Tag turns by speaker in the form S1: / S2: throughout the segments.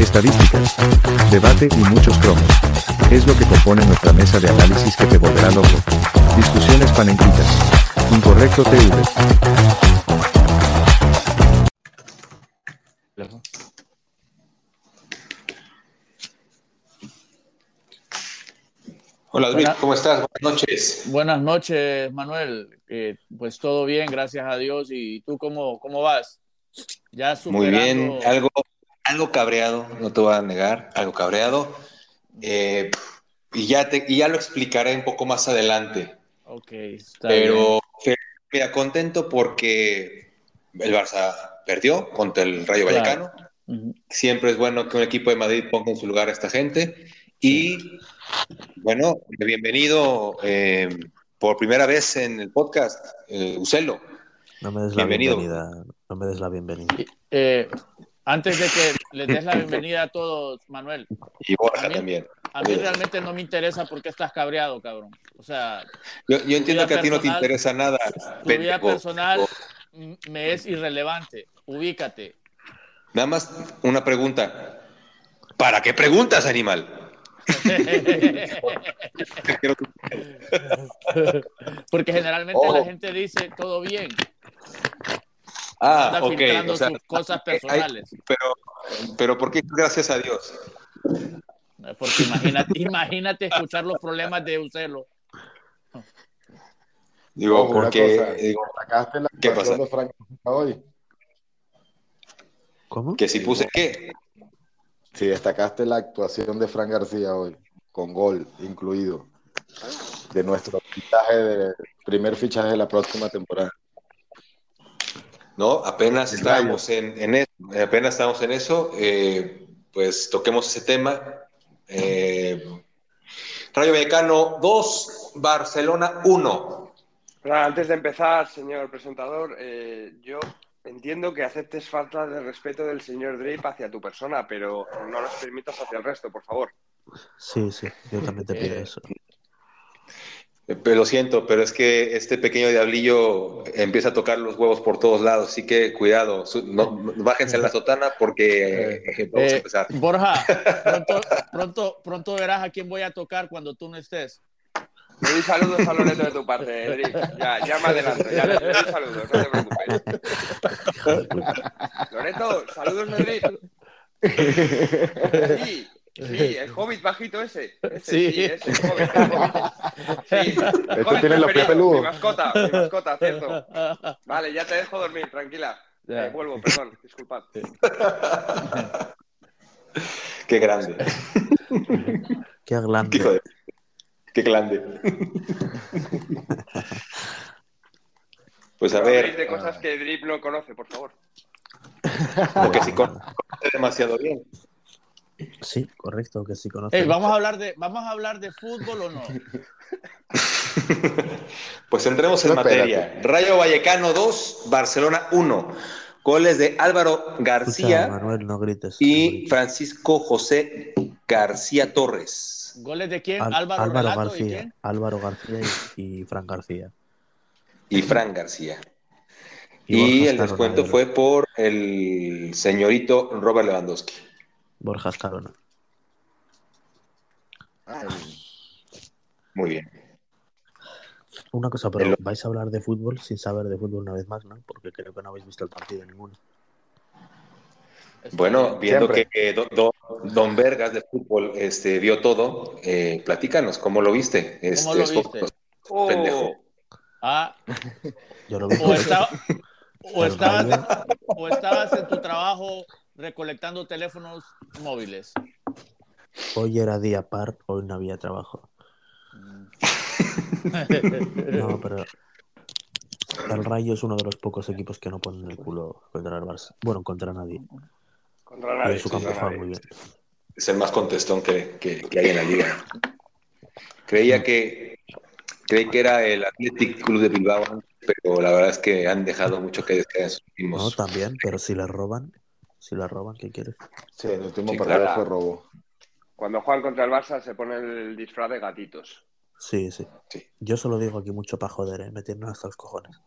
S1: estadísticas, debate y muchos cromos. Es lo que compone nuestra mesa de análisis que te volverá loco. Discusiones panenquitas. Incorrecto TV.
S2: Hola, Luis, ¿cómo estás? Buenas noches.
S3: Buenas noches, Manuel. Eh, pues todo bien, gracias a Dios. ¿Y tú cómo, cómo vas? Ya
S2: Muy
S3: superando...
S2: bien, algo, algo cabreado, no te voy a negar, algo cabreado. Eh, y, ya te, y ya lo explicaré un poco más adelante.
S3: Ok, está bien.
S2: Pero fe- mira, contento porque el Barça perdió contra el Rayo
S3: Claro.
S2: Vallecano. Siempre es bueno que un equipo de Madrid ponga en su lugar a esta gente. Y bueno, bienvenido eh, por primera vez en el podcast, eh, Ucelo.
S4: No me des la
S2: Bienvenido.
S4: bienvenida. No me des la bienvenida.
S3: Eh, antes de que les des la bienvenida a todos, Manuel,
S2: Y Borja
S3: A mí-
S2: también.
S3: a mí realmente no me interesa por qué estás cabreado, cabrón. O sea,
S2: Yo, yo entiendo que a ti no te interesa nada.
S3: tu vida personal mm, me es irrelevante. Ubícate.
S2: Nada más una pregunta. ¿Para qué preguntas, animal?
S3: Porque generalmente
S2: Oh.
S3: la gente dice todo bien,
S2: Ah,
S3: anda
S2: ok.
S3: filtrando
S2: o sea,
S3: sus cosas
S2: hay-
S3: personales.
S2: pero, pero ¿por qué gracias a Dios?
S3: Porque imagínate, imagínate escuchar los problemas de Ucelo.
S2: Digo,
S5: Ojo,
S2: porque
S5: cosa,
S2: digo,
S5: ¿Sacaste la
S2: ¿Qué
S5: actuación
S2: pasa?
S5: de Frank hoy?
S4: ¿Cómo?
S2: que si puse qué.
S5: Sí, destacaste la actuación de Frank García hoy, con gol incluido, de nuestro fichaje de, primer fichaje de la próxima temporada.
S2: No, apenas estábamos en, en eso, apenas estábamos en eso, eh, pues toquemos ese tema. Eh, Rayo Vallecano 2, Barcelona 1.
S6: Pero antes de empezar, señor presentador, eh, yo entiendo que aceptes falta de respeto del señor Drip hacia tu persona, pero no los permitas hacia el resto, por favor.
S4: Sí, sí, yo también te pido
S3: Eh,
S4: eso.
S2: Pero lo siento, pero es que este pequeño diablillo empieza a tocar los huevos por todos lados, así que cuidado, no- bájense en la sotana porque eh, vamos a
S3: Eh,
S2: empezar.
S3: Borja, pronto, pronto, pronto verás a quién voy a tocar cuando tú no estés.
S6: Le doy saludos a Loreto de tu parte, Drip. Ya, ya me adelanto, ya le le doy saludos, no te preocupes. Loreto, saludos de Drip. Sí, sí, el hobbit bajito ese. ese
S3: Sí.
S6: sí. ese, el hobbit. el hobbit. Sí, el
S5: Este
S6: hobbit
S5: tiene los pies peludos.
S6: Mi mascota, mi mascota, cierto. Vale, ya te dejo dormir, tranquila.
S3: Ya.
S6: Eh, vuelvo, perdón, disculpad.
S2: Qué grande,
S4: Qué
S2: hijo
S4: glande.
S2: de- qué grande. Pues a ver,
S6: de cosas que Drip no conoce, por favor.
S2: porque si conoce demasiado bien.
S4: Sí, correcto, que sí conoces.
S3: Ey, ¿vamos, a hablar de, ¿Vamos a hablar de fútbol o no?
S2: Pues entremos en
S5: No, espérate.
S2: materia. Rayo Vallecano 2, Barcelona 1. Goles de Álvaro
S4: Escucha,
S2: García
S4: Manuel, no grites. no
S2: y
S4: grites.
S2: Francisco José García Torres.
S3: ¿Goles de quién?
S4: Al-
S3: Álvaro,
S4: Álvaro
S3: Relato, ¿y
S4: García.
S3: quién?
S4: Álvaro García y, y Fran García.
S2: Y Fran García.
S4: Y
S2: el descuento
S4: de
S2: fue por el señorito Robert Lewandowski.
S4: Borja Escarona.
S2: Muy bien.
S4: Una cosa, pero vais a hablar de fútbol sin saber de fútbol una vez más, ¿no? Porque creo que no habéis visto el partido ninguno.
S2: Bueno, viendo
S5: Siempre.
S2: que do- do- Don Vergas de fútbol este, vio todo, eh, platícanos, ¿cómo lo viste? Este,
S3: ¿Cómo lo
S2: es-
S3: viste?
S6: Oh,
S2: Pendejo.
S3: Ah,
S4: Yo lo vi.
S3: o, estaba- o estabas, o estabas en tu trabajo recolectando teléfonos móviles.
S4: Hoy era día par, hoy no había trabajo. No, pero el Rayo es uno de los pocos equipos que no ponen el culo contra el Barça. Bueno, contra nadie.
S6: Contra nadie,
S4: en su
S6: contra
S4: campo juega
S6: nadie.
S4: muy bien.
S2: Es el más contestón que, que- que hay en la liga. Creía que creí que era el Athletic Club de Bilbao, pero la verdad es que han dejado mucho que desear en sus
S4: No,
S2: últimos.
S4: también, pero si le roban, si le roban, ¿qué quieres?
S5: Sí, el último
S2: Sí,
S5: partido
S6: claro.
S5: fue robo.
S6: Cuando juegan contra el Barça se pone el disfraz de gatitos.
S4: Sí, sí.
S2: Sí.
S4: Yo solo digo aquí mucho para joder, ¿eh? Me tienen hasta los cojones.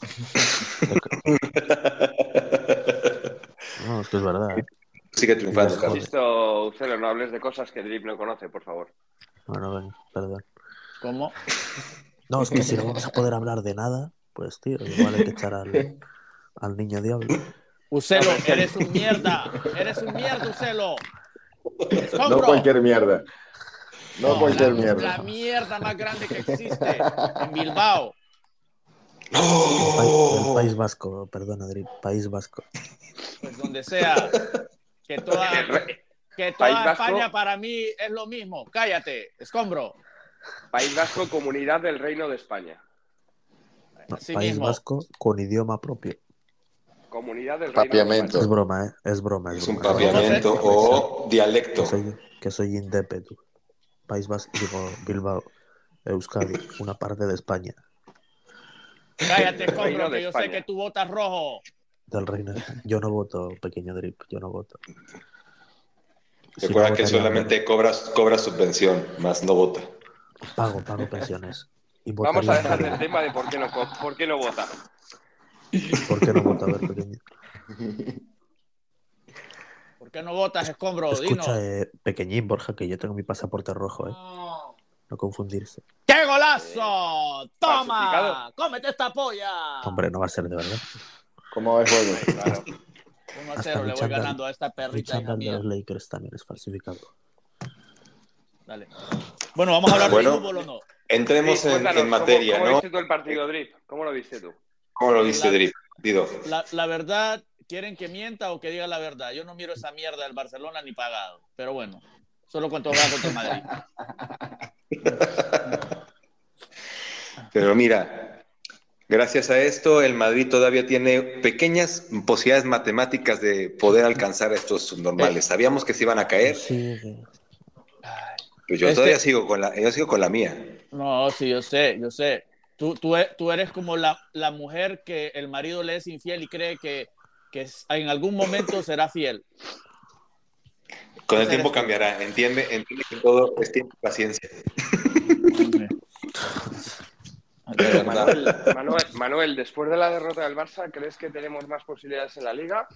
S4: No, es que es verdad. ¿eh?
S2: Sigue triunfando,
S4: Joder.
S2: Carlos.
S6: Insisto, Ucelo, no hables de cosas que Drip no conoce, por favor.
S4: Bueno, venga, perdón.
S3: ¿Cómo?
S4: No, es que si no vamos a poder hablar de nada, pues tío, igual hay que echar al, al niño diablo.
S3: Ucelo, eres un mierda. Eres un mierda, Ucelo.
S5: No cualquier mierda. No,
S3: No,
S5: cualquier
S3: la,
S5: mierda.
S3: La mierda más grande que existe en Bilbao.
S4: El, país, el País Vasco, perdón, Adri, País Vasco.
S3: Pues donde sea. Que toda, que. España para mí es lo mismo. Cállate, escombro.
S6: País Vasco, Comunidad del Reino de España.
S4: No, País
S3: mismo.
S4: Vasco con idioma propio.
S6: Comunidad del Reino de
S5: Papiamento.
S4: Es
S6: España.
S4: broma, ¿eh? Es broma. Es,
S2: Es un papiamento o dialecto.
S4: Que soy, que soy indepe, tú. País Vasco, digo, Bilbao, Euskadi, una parte de España,
S3: Cállate,
S6: Reino de
S3: que yo sé que tú votas rojo.
S4: del reino. Yo no voto, pequeño drip, yo no voto. Si
S2: Recuerda
S4: no
S2: que solamente cobras, cobras subvención, más no vota.
S4: Pago, pago pensiones. Y
S6: Vamos a dejar el tema de por qué no, por qué no vota.
S4: ¿Por qué no voto? A ver, pequeño.
S3: ¿Por qué no votas, escombro?
S4: Escucha, eh, pequeñín, Borja, que yo tengo mi pasaporte rojo, ¿eh? No confundirse.
S3: ¡Qué golazo! ¡Toma! ¡Cómete esta polla!
S4: Hombre, no va a ser de verdad.
S5: ¿Cómo va el juego?
S6: Claro.
S3: 1 a
S4: Hasta
S3: 0
S4: mi
S3: le voy ganando a esta
S4: El
S3: perrita
S4: chándal de los Lakers también es falsificado.
S3: Dale. Bueno, vamos a hablar
S2: Bueno.
S3: de fútbol o no.
S2: Entremos en, materia,
S6: ¿cómo,
S2: ¿no?
S6: ¿Cómo viste tú el partido, Drip? ¿Cómo lo viste tú?
S2: ¿Cómo lo viste,
S3: La-
S2: Drip? Dido.
S3: La, la verdad, ¿quieren que mienta o que diga la verdad? Yo no miro esa mierda del Barcelona ni pagado. Pero bueno, solo cuando juega contra Madrid.
S2: Pero mira, gracias a esto, el Madrid todavía tiene pequeñas posibilidades matemáticas de poder alcanzar a estos subnormales. Sabíamos que se iban a caer,
S4: Sí, sí.
S2: pues yo
S3: Este-
S2: todavía sigo con la, yo sigo con la mía.
S3: No, sí, yo sé, yo sé. Tú, tú, tú eres como la, la mujer que el marido le es infiel y cree que, que en algún momento será fiel.
S2: Con el tiempo cambiará, entiende, entiende que todo es tiempo y paciencia.
S6: Manuel, Manuel, Manuel, después de la derrota del Barça, ¿crees que tenemos más posibilidades en la Liga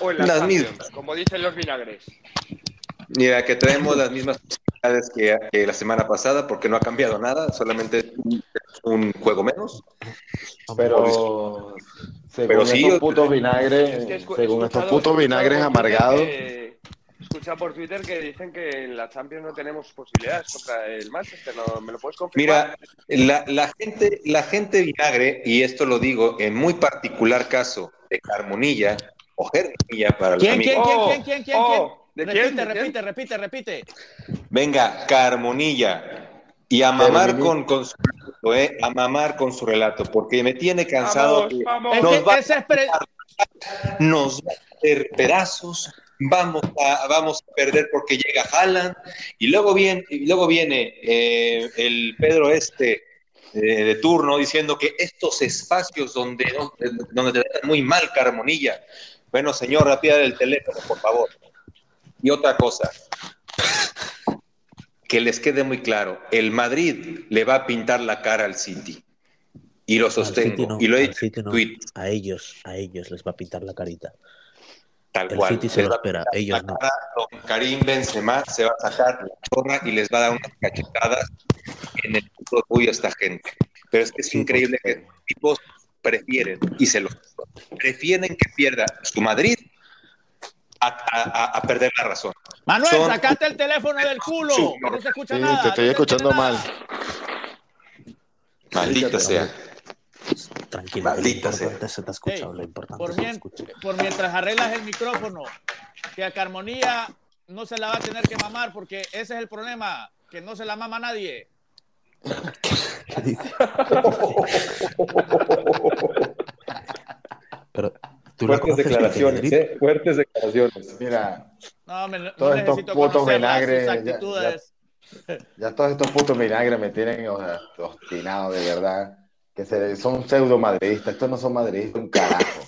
S6: o en la
S2: Las
S6: Champions?
S2: mismas.
S6: Como dicen los vinagres.
S2: Mira, que traemos las mismas posibilidades que, que la semana pasada, porque no ha cambiado nada, solamente un juego menos.
S5: Pero según
S2: Pero sí,
S5: estos putos vinagres,
S6: Es que escu-
S5: según estos putos vinagres amargados,
S6: que- escuchado por Twitter que dicen que en la Champions no tenemos posibilidades contra el Manchester. ¿no? ¿Me lo puedes confirmar?
S2: Mira, la, la gente, la gente vinagre, y esto lo digo en muy particular caso de Carmonilla o Germonilla para los
S3: ¿Quién,
S2: amigos.
S3: quién, quién,
S6: Oh,
S3: quién, quién, quién,
S6: oh, ¿de
S3: repite,
S6: quién? ¿De quién?
S3: repite, repite, repite.
S2: Venga, Carmonilla. Y a mamar con, con su relato, ¿eh? A mamar con su relato, porque me tiene cansado.
S6: Vamos, vamos.
S2: Nos va-
S3: pre-
S2: nos va a hacer pedazos, vamos a, vamos a perder porque llega Haaland, y luego viene, y luego viene eh, el Pedro este eh, de turno diciendo que estos espacios donde, no- donde te tratan muy mal, Carmonilla. Bueno, señor, rápida del teléfono, por favor. Y otra cosa, que les quede muy claro, el Madrid le va a pintar la cara al City. Y lo sostengo.
S4: No,
S2: y lo he dicho en
S4: no. A ellos, a ellos les va a pintar la carita.
S2: tal
S4: El
S2: cual.
S4: City se
S2: Les
S4: lo espera, ellos no.
S2: cara, don Karim Benzema se va a sacar la chorra y les va a dar unas cachetadas en el orgullo a esta gente. Pero es que es
S4: Sí,
S2: increíble que los tipos prefieren, y se los prefieren que pierda su Madrid a, a- a- a perder la razón.
S3: Manuel,
S2: Son-
S3: sacaste el teléfono del culo,
S2: Sí,
S3: no se escucha
S5: sí,
S3: nada.
S5: te estoy
S3: no
S5: escuchando mal.
S2: Maldita sea.
S4: Tranquilo,
S2: Maldita
S4: lo importante se te ha escuchado,
S3: Ey,
S4: lo importante
S3: Por,
S4: se te
S3: mien-
S4: escucha.
S3: por mientras arreglas el micrófono, que a Carmonía no se la va a tener que mamar, porque ese es el problema, que no se la mama nadie.
S4: ¿Qué dice? Pero tú
S2: Fuertes declaraciones? ¿eh? Fuertes declaraciones.
S5: Mira,
S3: No, me, no
S5: Todos estos putos vinagres, ya- todos estos putos vinagres me tienen o sea, obstinado de verdad. Que se, son pseudo madridistas. Estos no son madridistas, un carajo.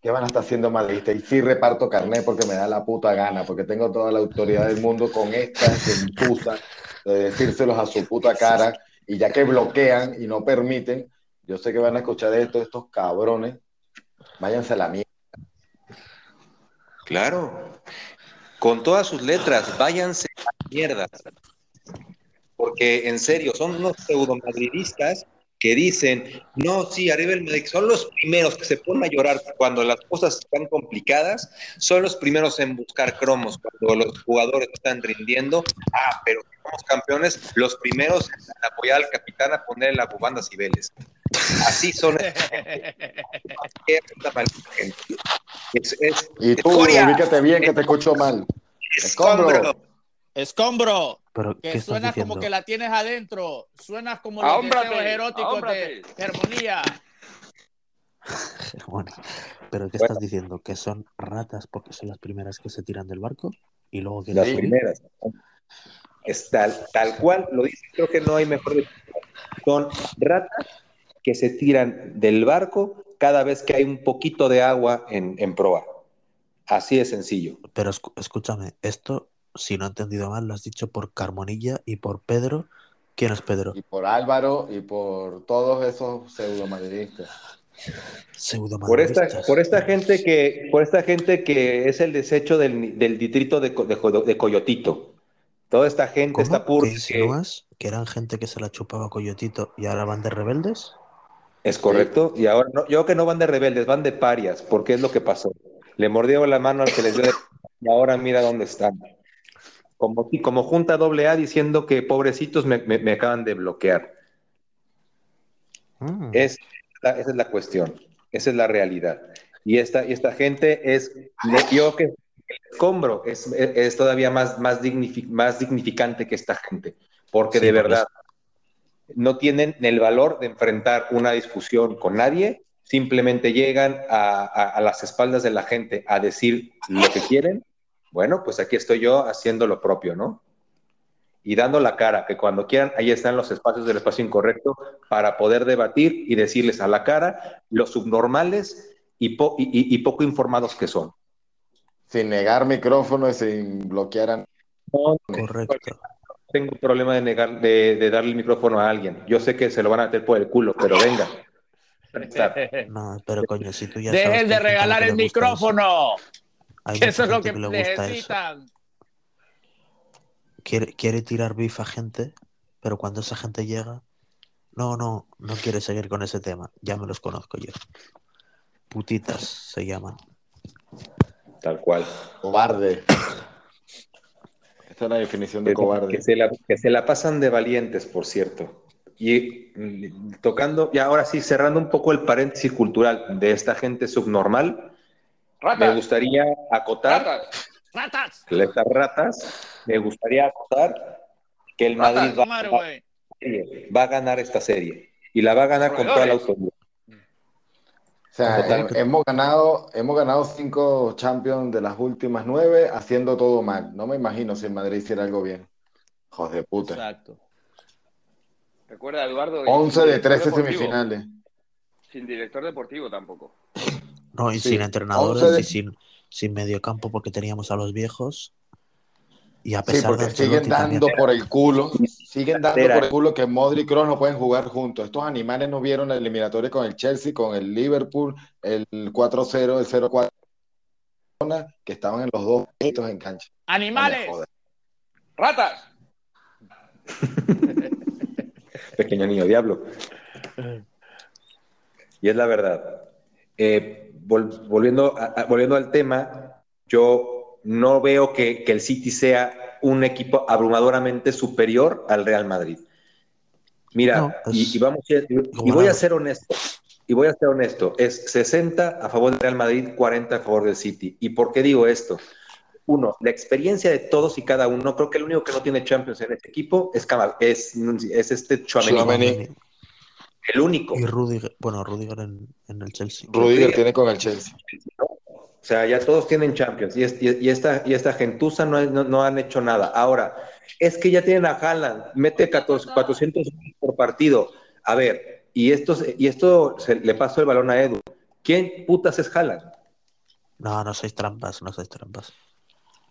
S5: ¿Qué van a estar haciendo madridistas? Y sí reparto carnet porque me da la puta gana, porque tengo toda la autoridad del mundo con esta gentuza de decírselos a su puta cara. Y ya que bloquean y no permiten, yo sé que van a escuchar esto, estos cabrones. Váyanse a la mierda.
S2: Claro. con todas sus letras, váyanse a la mierda. Porque en serio, son unos pseudo madridistas que dicen, no, sí, arriba el Madrid, son los primeros que se ponen a llorar cuando las cosas están complicadas, son los primeros en buscar cromos cuando los jugadores están rindiendo, ah, pero somos campeones, los primeros en apoyar al capitán a poner las bufandas y veles. Así son. Es, es,
S5: Y tú,
S2: escoria,
S5: ubícate bien que te escucho mal.
S2: escombro.
S3: Escombro,
S4: Pero, ¿qué
S3: que suenas
S4: diciendo?
S3: como que la tienes adentro. Suenas como los deseos eróticos
S6: ahómbrate.
S3: de Armonía.
S4: Bueno, ¿Pero qué
S2: Bueno.
S4: estás diciendo? ¿Que son ratas porque son las primeras que se tiran del barco? Y luego que
S2: Las primeras. Es tal, tal cual lo dice, creo que no hay mejor. Son ratas que se tiran del barco cada vez que hay un poquito de agua en, en proa. Así de sencillo.
S4: Pero escúchame, esto, si no he entendido mal, lo has dicho por Carmonilla y por Pedro. ¿Quién es Pedro?
S5: Y por Álvaro y por todos esos pseudomadridistas.
S4: Pseudo
S2: Por esta, por esta gente que, por esta gente que es el desecho del, del distrito de, de, Co- de Coyotito. Toda esta gente, esta
S4: ¿Cómo? ¿Qué
S2: purga que
S4: insinúas? ¿Que eran gente que se la chupaba Coyotito y ahora van de rebeldes?
S2: Es correcto. Y ahora no, yo creo que no van de rebeldes, van de parias, porque es lo que pasó. Le mordieron la mano al que les dio de- y ahora mira dónde están. Como, como junta doble A diciendo que pobrecitos me, me- me acaban de bloquear.
S4: Mm.
S2: Es, la- esa es la cuestión, esa es la realidad. Y esta, y esta gente es, yo que el escombro es, es, es todavía más, más, más dignificante que esta gente, porque
S4: Sí,
S2: de verdad no tienen el valor de enfrentar una discusión con nadie, simplemente llegan a, a- a las espaldas de la gente a decir lo que quieren. Bueno, pues aquí estoy yo haciendo lo propio, ¿no? y dando la cara, que cuando quieran, ahí están los espacios del espacio incorrecto para poder debatir y decirles a la cara los subnormales y, po- y- y- y poco informados que son.
S5: Sin negar micrófono y sin bloquear a...
S4: Correcto.
S2: Tengo problema de, negar, de, de darle el micrófono a alguien. Yo sé que se lo van a meter por el culo, pero venga.
S4: No, pero coño, si tú ya
S3: Dejen de regalar el micrófono.
S4: eso.
S3: Que es lo que
S4: eso.
S3: necesitan.
S4: Quiere, quiere tirar bif a gente, pero cuando esa gente llega, no, no, no quiere seguir con ese tema. Ya me los conozco yo. Putitas se llaman.
S2: Tal cual.
S5: Cobarde. Es la definición de
S2: Que,
S5: cobarde.
S2: que se la, que se la pasan de valientes, por cierto. Y tocando, y ahora sí, cerrando un poco el paréntesis cultural de esta gente subnormal, me
S6: Ratas,
S2: gustaría acotar
S6: ratas.
S3: ¡Ratas!
S2: estas ratas, me gustaría acotar que el
S6: Ratas,
S2: Madrid va,
S3: Madre,
S2: va- va a ganar esta serie y la va a ganar con toda la autoridad.
S5: O sea, hemos ganado, hemos ganado cinco Champions de las últimas nueve haciendo todo mal. No me imagino si el Madrid hiciera algo bien. Hijos de puta.
S3: Exacto.
S6: Recuerda, Eduardo. y
S5: 11
S6: sin
S5: de
S6: director
S5: 13
S6: deportivo.
S5: semifinales.
S6: Sin director deportivo tampoco.
S4: No, y
S5: Sí,
S4: sin entrenadores
S5: 11 de-
S4: y sin, sin mediocampo porque teníamos a los viejos. Y a
S5: Sí,
S4: pesar
S5: porque
S4: de
S5: siguen
S4: también-
S5: dando por el culo, siguen dando
S2: Era.
S5: por el culo que Modric y Kroos no pueden jugar juntos. Estos animales no vieron la eliminatoria con el Chelsea, con el Liverpool, el 4-0, el 0-4, que estaban en los dos en cancha.
S3: ¡Animales!
S6: ¡Ratas!
S2: Pequeño niño diablo. Y es la verdad. Eh, vol- volviendo, a- a- volviendo al tema, yo no veo que, que el City sea un equipo abrumadoramente superior al Real Madrid. Mira,
S4: No,
S2: y,
S4: es
S2: y vamos a- y, y voy a ser honesto. Y voy a ser honesto, es 60 a favor del Real Madrid, 40 a favor del City. ¿Y por qué digo esto? Uno, la experiencia de todos y cada uno. Creo que el único que no tiene Champions en este equipo es, Cama- es, es este. Tchouaméni. El único.
S4: Y Rudiger, bueno, Rudiger en, en el Chelsea.
S5: Rudiger tiene con el Chelsea.
S2: O sea, ya todos tienen Champions y, es- y- y esta, y esta gentuza no, no, no han hecho nada. Ahora, es que ya tienen a Haaland, mete 14 400 por partido. A ver, y esto, se- y esto se- le pasó el balón a Edu. ¿Quién putas es Haaland?
S4: No, no sois trampas, no sois trampas.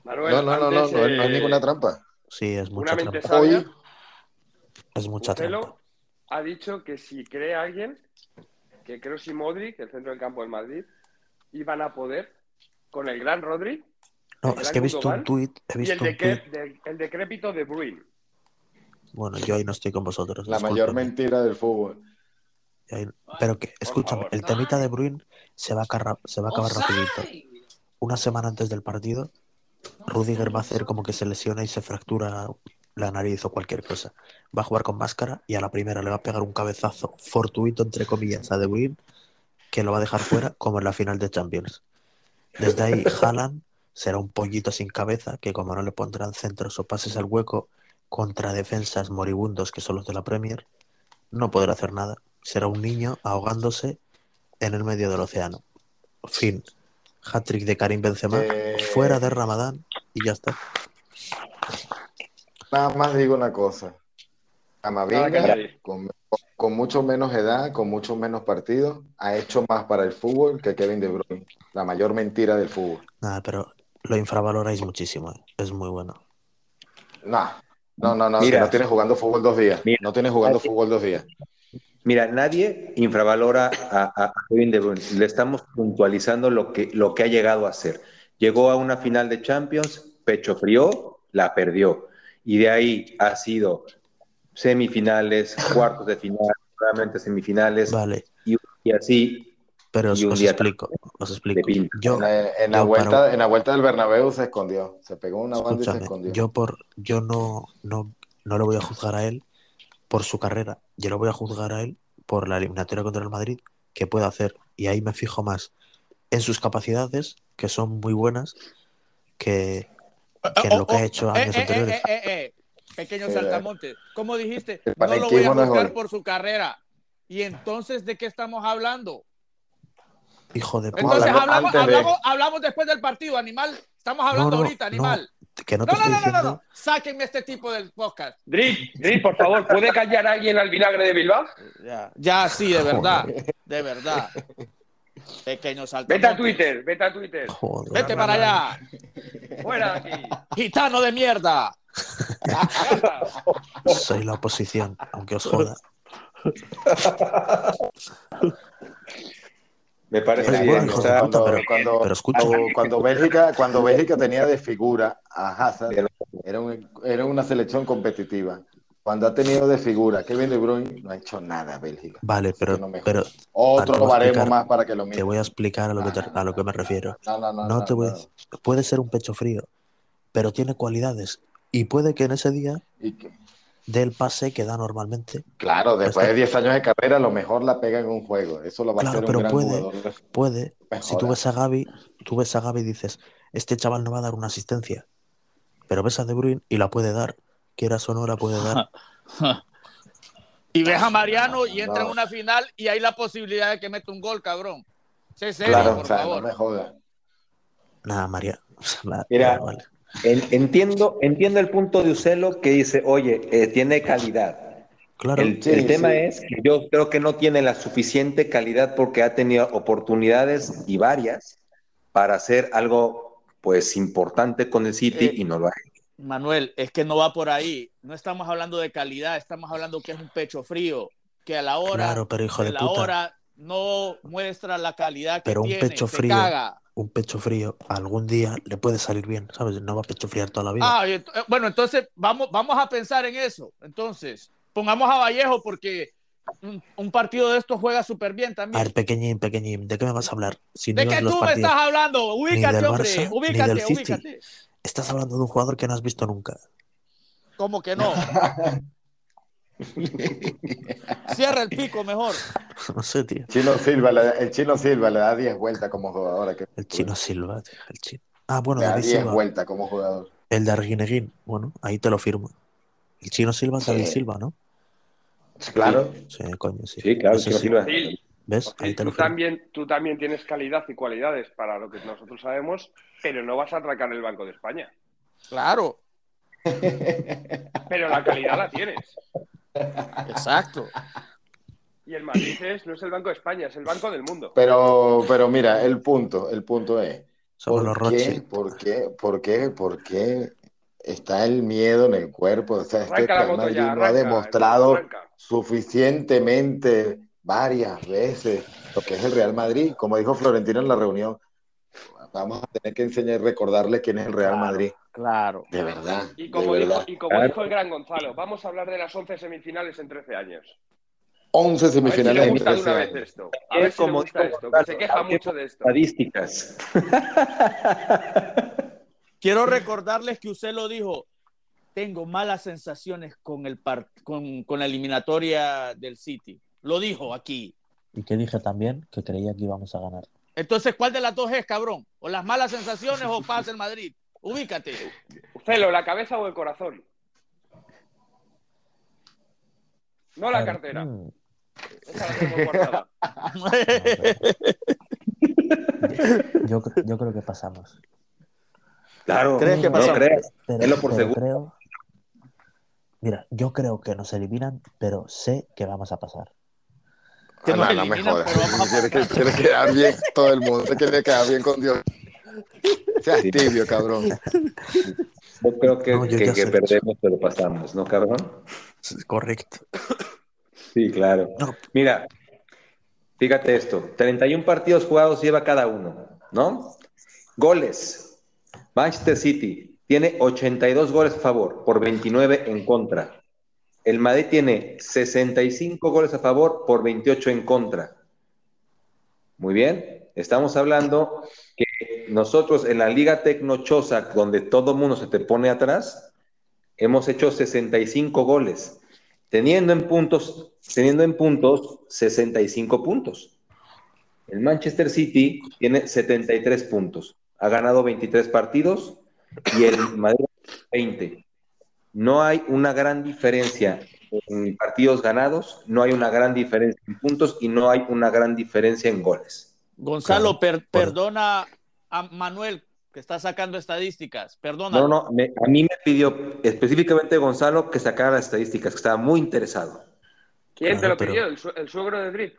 S6: Manuel,
S5: No, no, no, no, no, no es
S6: eh,
S5: ninguna trampa.
S4: Sí, es mucha
S6: Una
S4: trampa.
S5: Hoy-
S6: sabia.
S4: Es mucha trampa.
S6: Ha dicho que si cree alguien, que Kroos y Modric, el centro del campo del Madrid, iban a poder, con el gran Rodri,
S4: No,
S6: ¿El
S4: es que he visto un tuit, he
S6: Y el,
S4: visto un tuit.
S6: de- el decrépito de Bruin.
S4: Bueno, yo ahí no estoy con vosotros.
S5: La mayor mentira del fútbol.
S4: Ahí- Pero que, escúchame, el temita de Bruin se va a, acabar- se va a acabar rapidito. Una semana antes del partido, Rudiger va a hacer como que se lesiona y se fractura la nariz o cualquier cosa. Va a jugar con máscara y a la primera le va a pegar un cabezazo fortuito, entre comillas, a De Bruyne, que lo va a dejar fuera, como en la final de Champions. Desde ahí, Haaland será un pollito sin cabeza, que como no le pondrán centros o pases al hueco contra defensas moribundos que son los de la Premier, no podrá hacer nada. Será un niño ahogándose en el medio del océano. Fin. Hat-trick de Karim Benzema,
S5: Eh,
S4: fuera de Ramadán y ya está.
S5: Nada más digo una cosa. Camavinga, con, con mucho menos edad, con mucho menos partidos, ha hecho más para el fútbol que Kevin De Bruyne. La mayor mentira del fútbol.
S4: Nada, pero lo infravaloráis muchísimo. eh. Es muy bueno.
S5: Nah. No, no, no,
S2: Mira.
S5: que no tienes jugando fútbol dos días.
S2: Mira.
S5: No tienes jugando fútbol dos días.
S2: Mira, nadie infravalora a, a- a Kevin De Bruyne. Le estamos puntualizando lo que, lo que ha llegado a hacer. Llegó a una final de Champions, pecho frío, la perdió. Y de ahí ha sido semifinales, cuartos de final, nuevamente semifinales,
S4: Vale,
S2: y así.
S4: Pero os, explico. Os explico. Yo,
S5: En la, en la
S4: yo
S5: vuelta,
S4: para-
S5: en la vuelta del Bernabéu se escondió. Se pegó una banda y se escondió.
S4: yo por, yo no, no, no le voy a juzgar a él por su carrera. Yo lo voy a juzgar a él por la eliminatoria contra el Madrid que puede hacer. Y ahí me fijo más en sus capacidades, que son muy buenas, que, que en lo que ha hecho
S3: Eh,
S4: años
S3: eh,
S4: anteriores.
S3: eh, eh, eh, Pequeño
S5: Eh,
S3: saltamonte, ¿cómo dijiste? No lo voy a juzgar por su carrera. Y entonces, ¿de qué estamos hablando?
S4: Hijo de puta.
S3: Entonces hablamos,
S5: de-
S3: hablamos, hablamos después del partido, animal. Estamos hablando
S4: no,
S3: ahorita,
S4: no,
S3: animal.
S4: que no
S3: No,
S4: te
S3: no,
S4: estoy
S3: no, no, no, no. Sáquenme este tipo del podcast.
S6: Drip, Drip, por favor, ¿puede callar a alguien al vinagre de Bilbao?
S3: Ya, ya sí, de verdad. De verdad. Pequeño saltamonte.
S6: Vete a Twitter, vete a Twitter.
S4: Joder.
S3: Vete para allá.
S6: Fuera de aquí.
S3: Gitano de mierda.
S4: Soy la oposición, aunque os joda.
S2: Me parece bien.
S4: bueno,
S2: o
S4: hijo de
S2: sea,
S4: puta,
S5: cuando,
S4: pero-
S5: cuando,
S4: pero escucha.
S5: cuando, cuando Bélgica, cuando Bélgica tenía de figura a Hazard, era, un- era una selección competitiva. Cuando ha tenido de figura Kevin De Bruyne, no ha hecho nada Bélgica.
S4: Vale, pero,
S5: no
S4: pero.
S5: Otro
S4: te
S5: baremo más para que lo
S4: te
S5: mire.
S4: voy a explicar a lo que, te- a lo que me refiero.
S5: No, no, no.
S4: No te voy a
S5: no.
S4: decir- Puede ser un pecho frío, pero tiene cualidades. Y puede que en ese día
S5: Y que-
S4: dé el pase que da normalmente.
S5: claro, después de 10 años de carrera, a lo mejor la pega en un juego. Eso lo va
S4: Claro,
S5: a hacer
S4: pero
S5: un gran
S4: puede.
S5: jugador.
S4: Puede. Si tú ves a Gaby, tú ves a Gaby y dices, este chaval no va a dar una asistencia. Pero ves a De Bruyne y la puede dar. Quieras o no, la puede dar.
S3: Y ves a Mariano y entra en una final y hay la posibilidad de que meta un gol, cabrón. Sé serio,
S5: Claro,
S3: por
S5: o sea,
S3: favor.
S5: no me jodas.
S4: Nada, María.
S2: Mira,
S4: vale.
S2: En- entiendo, entiendo el punto de Ucelo que dice, oye, eh, tiene calidad.
S4: Claro,
S2: El,
S5: Sí,
S2: el tema
S5: sí.
S2: es que yo creo que no tiene la suficiente calidad porque ha tenido oportunidades y varias para hacer algo pues importante con el City
S3: Eh,
S2: y no lo ha hecho.
S3: Manuel, es que no va por ahí. No estamos hablando de calidad, estamos hablando que es un pecho frío, que a la hora,
S4: claro, pero hijo
S3: de la
S4: puta.
S3: hora no muestra la calidad que
S4: Pero un
S3: tiene,
S4: pecho
S3: se
S4: frío.
S3: caga.
S4: Un pecho frío algún día le puede salir bien, ¿sabes? No va a pecho friar toda la vida.
S3: Ah, eh, bueno, entonces vamos, vamos a pensar en eso. Entonces, pongamos a Vallejo porque un, un partido de estos juega súper bien
S4: a
S3: también.
S4: ver, pequeñín, pequeñín, ¿de qué me vas a hablar? Si
S3: ¿De
S4: no
S3: qué tú me estás hablando? Ubícate,
S4: del
S3: hombre.
S4: Barça, ni
S3: ubícate, ubícate.
S4: Estás hablando de un jugador que no has visto nunca.
S3: ¿Cómo que no? Cierra el pico mejor.
S4: No sé, tío.
S5: Chino Silva, el Chino Silva le da 10 vueltas como jugador. que-
S4: El chino Silva, tío, el chino. Ah, bueno,
S5: Le da
S4: David
S5: 10
S4: Silva.
S5: vueltas como jugador.
S4: El de Arguineguín. Bueno, ahí te lo firmo. El chino Silva es David
S5: Sí.
S4: Silva, ¿no?
S5: Claro.
S4: Sí, coño, sí.
S2: Sí, claro,
S4: Eso
S2: Chino
S4: sí.
S2: Silva.
S4: ¿Ves? Ahí te
S6: tú,
S4: lo firmo.
S6: también, tú también tienes calidad y cualidades para lo que nosotros sabemos, pero no vas a atracar el Banco de España.
S3: Claro,
S6: Pero la calidad la tienes.
S3: Exacto.
S6: Y el Madrid es, no es el Banco de España, es el Banco del mundo.
S5: Pero, pero mira, el punto, el punto es,
S4: Somos los
S5: ¿por qué,
S4: Rothschild.
S5: por qué, por qué, por qué está el miedo en el cuerpo? O sea, este
S6: ya,
S5: no ha demostrado
S6: arranca.
S5: suficientemente varias veces lo que es el Real Madrid, como dijo Florentino en la reunión. Vamos a tener que enseñar y recordarle quién es el Real Madrid.
S3: Claro.
S5: De verdad.
S6: Y como,
S5: de
S6: dijo,
S5: verdad.
S6: y como dijo el gran Gonzalo, vamos a hablar de las 11 semifinales en 13 años.
S5: 11
S6: A ver si
S5: semifinales
S6: le
S5: en
S6: gusta de
S5: 13
S6: una vez
S5: años.
S6: esto. A ver si le
S2: Como
S6: gusta esto, que se queja mucho de esto.
S2: Estadísticas.
S3: Quiero recordarles que usted lo dijo. Tengo malas sensaciones con, el par- con, con la eliminatoria del City. Lo dijo aquí.
S4: Y que dije también que creía que íbamos a ganar.
S3: Entonces, ¿cuál de las dos es, cabrón? ¿O las malas sensaciones o pasa el Madrid? Ubícate.
S6: Celo, ¿la cabeza o el corazón? No la cartera.
S4: mm,
S6: Esa la tengo guardada.
S4: yo, yo creo que pasamos.
S2: Claro,
S3: ¿Crees que
S2: no
S3: pasamos?
S2: creas.
S4: Pero,
S2: Tenlo por
S4: pero
S2: seguro.
S4: creo. Mira, yo creo que nos eliminan, pero sé que vamos a pasar.
S3: Que
S5: Ah,
S3: nos
S5: no, no me
S3: eliminan,
S5: jodas.
S3: pero
S5: Quiere, quedar bien todo el mundo. Se quiere quedar bien con Dios. Seas tibio, cabrón.
S2: Yo creo que,
S4: No, yo
S2: que- que perdemos, pero pasamos, ¿no, cabrón?
S4: Correcto.
S2: Sí, claro.
S4: No.
S2: Mira, fíjate esto: 31 partidos jugados lleva cada uno, ¿no? Goles. Manchester City tiene 82 goles a favor por 29 en contra. El Madrid tiene 65 goles a favor por 28 en contra. Muy bien. Estamos hablando nosotros en la Liga Tecnochosa, donde todo mundo se te pone atrás, hemos hecho 65 goles, teniendo en puntos, teniendo en puntos 65 puntos. El Manchester City tiene 73 puntos, ha ganado 23 partidos y el Madrid 20. No hay una gran diferencia en partidos ganados, no hay una gran diferencia en puntos y no hay una gran diferencia en goles.
S3: Gonzalo, per- perdona a Manuel, que está sacando estadísticas. Perdona.
S2: No, no, me- a mí me pidió específicamente Gonzalo que sacara las estadísticas, que estaba muy interesado.
S6: ¿Quién te lo
S4: pero-
S6: pidió? ¿El, su- el suegro de Drip?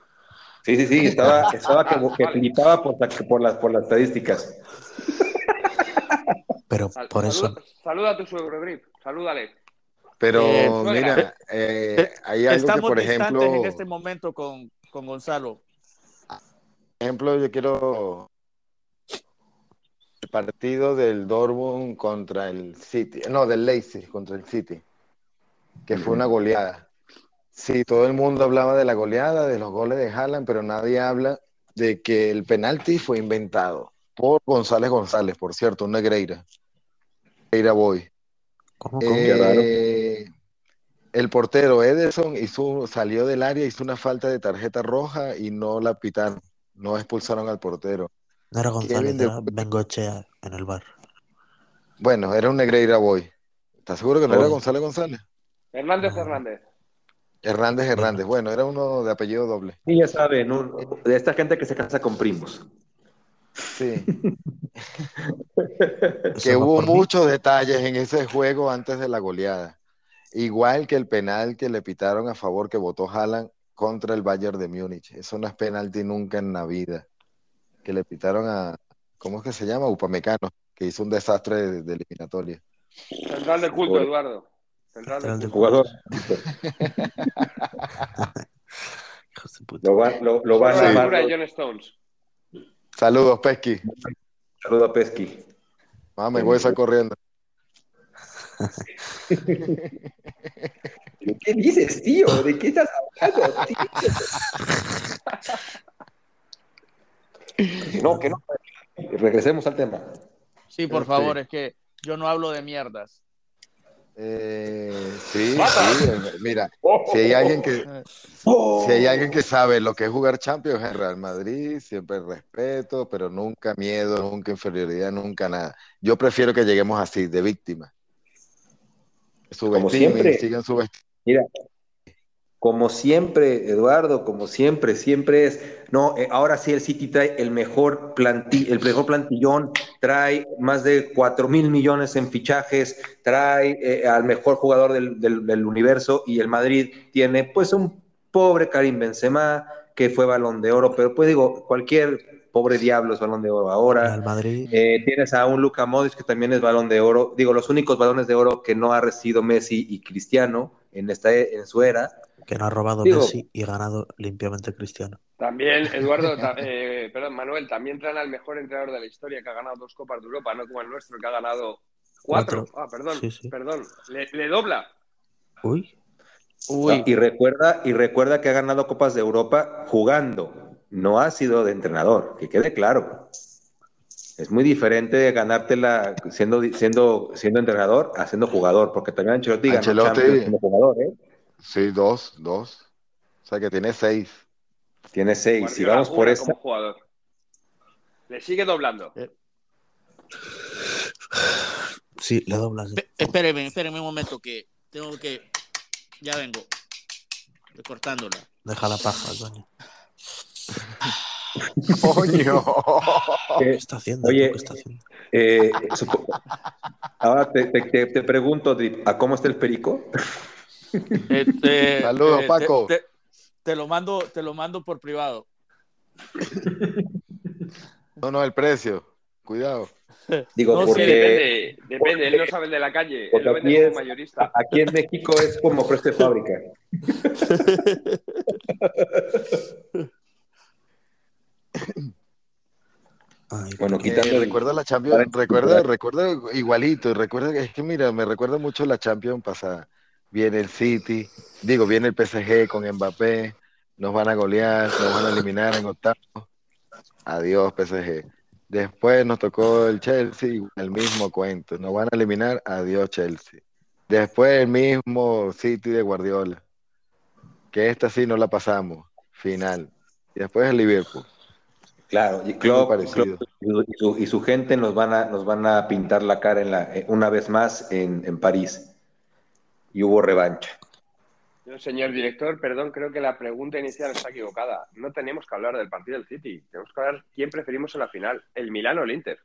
S2: Sí, sí, sí, estaba, estaba que, que
S6: Vale.
S2: flipaba por, la- por, las, por las estadísticas.
S4: Pero
S6: Sal-
S4: por eso,
S6: saluda, a tu suegro, Drip. Salúdale.
S5: Pero
S3: Eh,
S5: mira, eh, hay algo que, por ejemplo,
S3: en este momento con, con Gonzalo.
S5: ejemplo, yo quiero partido del Dortmund contra el City, no, del Leipzig contra el City, que fue una goleada. Sí, todo el mundo hablaba de la goleada, de los goles de Haaland, pero nadie habla de que el penalti fue inventado por González González, por cierto, un Negreira. Negreira Boy.
S4: ¿cómo, cómo?
S5: Eh, el portero Ederson hizo, salió del área, hizo una falta de tarjeta roja y no la pitaron, no expulsaron al portero.
S4: No era González,
S5: de-
S4: era Bengochea en el bar.
S5: Bueno, era un Negreira Boy. ¿Estás seguro que no era. González González?
S6: Hernández
S4: No.
S6: Hernández.
S5: Hernández Hernández. Bueno, era uno de apellido doble.
S2: Y ya saben, un- de esta gente que se casa con primos.
S5: Sí. Que hubo
S4: mí.
S5: muchos detalles en ese juego antes de la goleada. Igual que el penal que le pitaron a favor que votó Haaland contra el Bayern de Múnich. Eso no es penalti nunca en la vida. Que le pitaron a, ¿cómo es que se llama? Upamecano, que hizo un desastre de, de eliminatoria.
S6: Central de culto,
S2: Pobre.
S6: Eduardo. Central de
S4: Central de
S6: culto.
S2: Jugador, lo, va- lo, lo van a
S6: la
S2: llamar.
S6: John Stones.
S5: Saludos, Pesky.
S2: Saludo a Pesky.
S5: Ah, me voy a estar corriendo.
S2: ¿Qué dices, tío? ¿De qué estás hablando, tío? No, que no. Regresemos al tema.
S3: Sí, por
S5: Este-
S3: favor, es que yo no hablo de mierdas.
S5: Eh, sí, sí, eh, mira, si hay alguien que, si hay alguien que sabe lo que es jugar Champions en Real Madrid, siempre respeto, pero nunca miedo, nunca inferioridad, nunca nada. Yo prefiero que lleguemos así, de víctima. Subestimen,
S2: siempre.
S5: sigan subestimando.
S2: Mira, como siempre, Eduardo, como siempre, siempre es, no, eh, ahora sí el City trae el mejor planti- el mejor plantillón, trae más de 4 mil millones en fichajes, trae eh, al mejor jugador del, del- del universo y el Madrid tiene pues un pobre Karim Benzema que fue balón de oro, pero pues digo, cualquier pobre diablo es balón de oro ahora.
S4: Real Madrid,
S2: Eh, tienes a un Luka Modric que también es balón de oro. Digo, los únicos balones de oro que no ha recibido Messi y Cristiano en, esta, en su era.
S4: Que no ha robado
S2: Digo-
S4: Messi y ganado limpiamente Cristiano.
S6: También, Eduardo, ta- eh, perdón, Manuel, también traen al mejor entrenador de la historia que ha ganado dos Copas de Europa, no como el nuestro, que ha ganado cuatro.
S4: Cuatro.
S6: Ah, perdón,
S4: Sí, sí.
S6: perdón. Le, le dobla.
S4: Uy,
S3: Uy,
S2: Y recuerda, y recuerda que ha ganado Copas de Europa jugando, no ha sido de entrenador, que quede claro. Es muy diferente de ganártela siendo, siendo, siendo entrenador a siendo jugador, porque también Ancelotti ganó
S5: Ancelotti-
S2: Champions como jugador, ¿eh?
S5: Sí, dos, dos. O sea que tiene seis.
S2: Tiene seis. Si
S6: Guardiola
S2: vamos por esta,
S6: jugador. Le sigue doblando.
S4: sí, le doblas.
S3: Espe- espéreme, espéreme un momento que tengo que. Ya vengo. Estoy cortándola.
S4: Deja la paja, coño.
S5: ¡Coño!
S4: ¿Qué
S2: eh,
S4: está haciendo?
S2: Oye,
S4: ¿Qué está haciendo?
S2: eh, supo- ahora te, te- te- te pregunto, Drip, ¿a cómo está el perico?
S3: Este,
S5: Saludos,
S3: te-
S5: Paco.
S3: Te, te lo mando, te lo mando por privado.
S5: No, no, el precio. Cuidado.
S2: Digo,
S3: No, sí,
S6: Sí,
S2: porque
S6: depende, depende. Él no sabe el de la calle. Él
S2: porque
S6: lo
S2: aquí
S6: vende como
S2: es-
S6: mayorista.
S2: aquí en México es como precio de fábrica.
S4: Ay,
S2: Bueno,
S5: Eh,
S2: quitando el-
S5: recuerda la Champions, recuerda, recuerda igualito, recuerda es que mira, me recuerda mucho la Champions pasada. Viene el City, digo, viene el PSG con Mbappé, nos van a golear, nos van a eliminar en octavos. Adiós, PSG. Después nos tocó el Chelsea, el mismo cuento, nos van a eliminar, adiós Chelsea. Después el mismo City de Guardiola, que esta sí no la pasamos, final. Y después el Liverpool.
S2: Claro, y
S5: Muy
S2: Klopp,
S5: parecido.
S2: Klopp y, su, y su- y su gente nos van a, nos van a pintar la cara en la, eh, una vez más en, en París. Y hubo revancha.
S6: Yo, señor director, perdón, creo que la pregunta inicial está equivocada. No tenemos que hablar del partido del City. Tenemos que hablar quién preferimos en la final, el Milán o el Inter.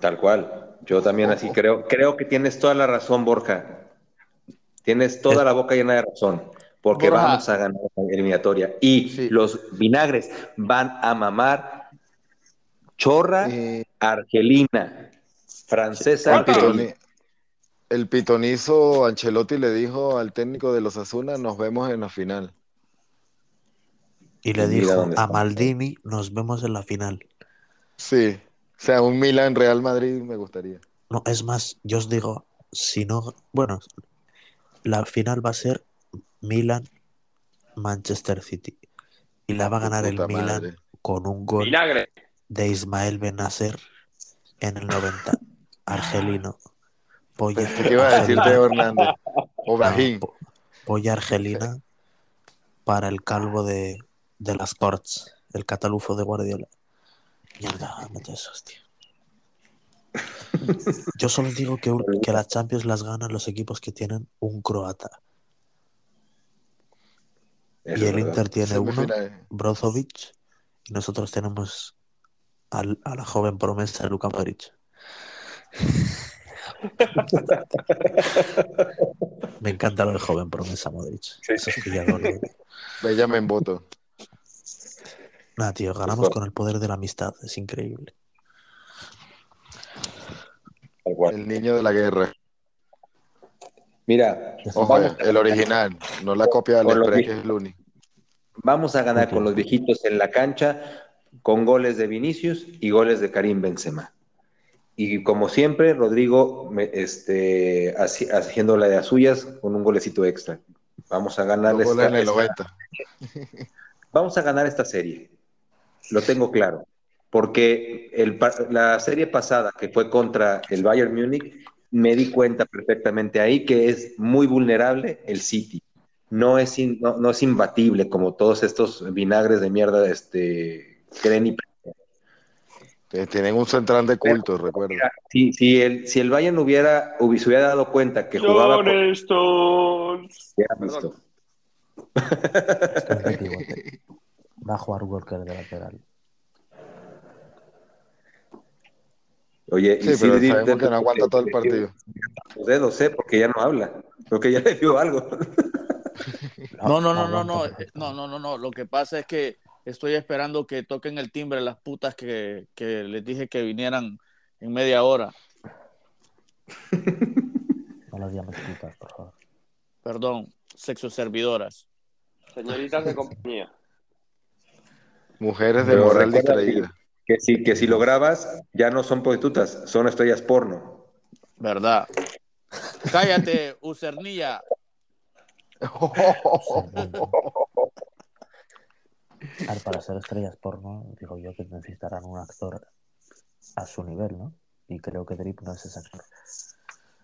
S2: Tal cual. Yo también así creo. Creo que tienes toda la razón, Borja. Tienes toda la boca llena de razón. Porque
S3: Borja.
S2: vamos a ganar la eliminatoria. Y
S3: Sí.
S2: los vinagres van a mamar chorra
S5: Y-
S2: argelina, francesa.
S5: El, pitoni- el pitonizo Ancelotti le dijo al técnico de los Asuna, nos vemos en la final.
S4: Y le
S2: Mira
S4: dijo a
S2: está.
S4: Maldini, nos vemos en la final.
S5: Sí, o sea, un Milan Real Madrid me gustaría.
S4: No, es más, yo os digo, si no, bueno, la final va a ser Milan-Manchester City. Y la va a ganar el Milan
S5: madre.
S4: con un gol de Ismael Benacer en el 90. Argelino.
S5: Pensé que iba a decir. Teo Hernández o
S4: No, po- polla argelina para el calvo de, de las Corts, el catalufo de Guardiola. Mierda, mete esos, tío. Yo solo digo que, un- que las Champions las ganan los equipos que tienen un croata. Y el
S2: verdad.
S4: Inter tiene uno. Brozovic, y nosotros tenemos al- a la joven promesa Luka Modric. Me encanta lo de joven promesa Modric. Eso es pillador. ¿no?
S5: Benjamin Boto.
S4: Nah, tío, ganamos con el poder de la amistad. Es increíble.
S5: El niño de la guerra.
S2: Mira,
S5: Ojo,
S2: vamos,
S5: el original, no la copia del Express, que es el único.
S2: vamos a ganar con los viejitos en la cancha, con goles de Vinicius y goles de Karim Benzema. Y como siempre, Rodrigo me- este, haci- haciendo la de las suyas con un golecito extra. Vamos a ganar esta-
S5: 90.
S2: Vamos a ganar esta serie. Lo tengo claro. Porque el la serie pasada, que fue contra el Bayern Múnich, me di cuenta perfectamente ahí que es muy vulnerable el City. No es, in- no, no es imbatible como todos estos vinagres de mierda este, creen y
S5: Tienen un central de culto, recuerda.
S2: si, si, el, si el Bayern hubiera, hubi- se hubiera dado cuenta que jugaba
S6: Stones.
S2: hubiera visto.
S4: Va a jugar Walker de lateral.
S2: Oye,
S5: Sí,
S2: y
S5: pero sabemos que no aguanta todo el partido.
S2: Los dedos, sé, porque ya no habla. Creo que ya le dio algo.
S3: No, no, no, no, no, eh, no, no, no, no. Lo que pasa es que estoy esperando que toquen el timbre las putas que, que les dije que vinieran en media hora.
S4: No las llames putas, por favor.
S3: Perdón. sexoservidoras.
S6: Señoritas de compañía.
S5: Mujeres de
S2: Pero
S5: moral distraída.
S2: Que si, que si lo grabas, ya no son prostitutas, son estrellas porno.
S3: ¿Verdad? Cállate, Usernilla.
S4: Para ser estrellas porno, digo yo que necesitarán un actor a su nivel, ¿no? Y creo que Drip no es ese actor.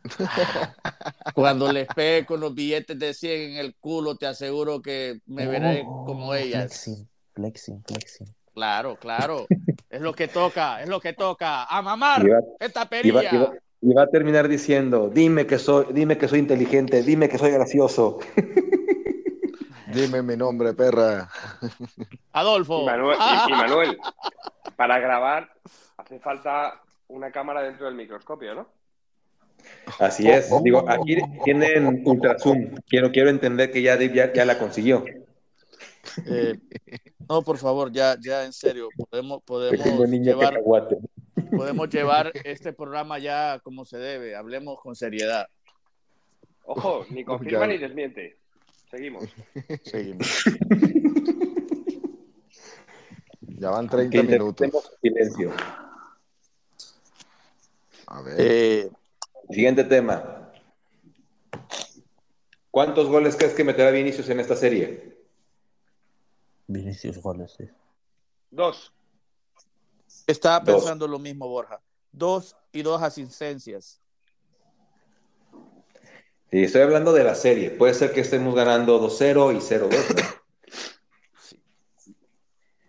S3: Cuando les pegue con los billetes de 100 en el culo, te aseguro que me veré
S4: Oh,
S3: como ellas.
S4: Flexing, flexing, flexing.
S3: Claro, claro. Es lo que toca, es lo que toca. A mamar esta perilla.
S2: va, y va- y va a terminar diciendo, dime que soy, dime que soy inteligente, dime que soy gracioso.
S5: Dime mi nombre, perra.
S3: Adolfo.
S6: Y Manuel, y- y Manuel, para grabar hace falta una cámara dentro del microscopio, ¿no?
S2: Así es. Digo, aquí tienen ultrazoom. Quiero, quiero entender que ya, Dave ya, ya la consiguió.
S3: Eh, no, por favor, ya, ya en serio, podemos,
S2: Pequeño
S3: podemos llevar, podemos llevar este programa ya como se debe. Hablemos con seriedad.
S6: Ojo, ni confirma
S5: Ya.
S6: ni desmiente. Seguimos.
S3: Seguimos.
S5: Ya van
S2: Que
S5: 30 minutos.
S2: silencio.
S5: A ver.
S3: Eh,
S2: Siguiente tema. ¿Cuántos goles crees que meterá Vinicius en esta serie?
S4: Vinicius goles, sí.
S6: Dos.
S3: estaba
S2: Dos.
S3: pensando lo mismo, Borja. Dos y dos asistencias.
S2: Y estoy hablando de la serie. Puede ser que estemos ganando 2-0 y 0-2.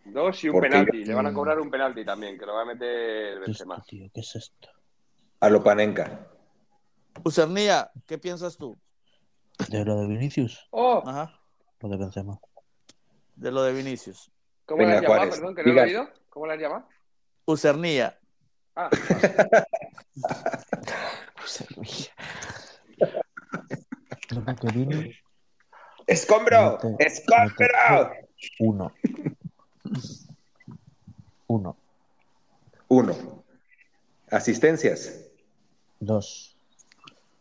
S2: ¿no?
S6: Dos y un
S2: Porque-
S6: penalti. Le van a cobrar un penalti también, que lo va a meter
S4: ¿Qué es esto,
S6: Benzema.
S4: tío? ¿Qué es esto?
S2: A lo Panenka.
S3: Usernía, ¿qué piensas tú?
S4: ¿De lo de Vinicius?
S6: ¡Oh!
S3: Ajá,
S4: Lo de Benzema.
S3: de lo de Vinicius.
S6: ¿Cómo has llamado? Perdón, que no lo he oído. ¿Cómo has llamado?
S3: Usernía,
S6: Ah,
S4: Que
S2: ¡Escombro!
S4: Mete-
S2: ¡Escombro!
S4: uno. Uno.
S2: Uno. Asistencias.
S4: Dos.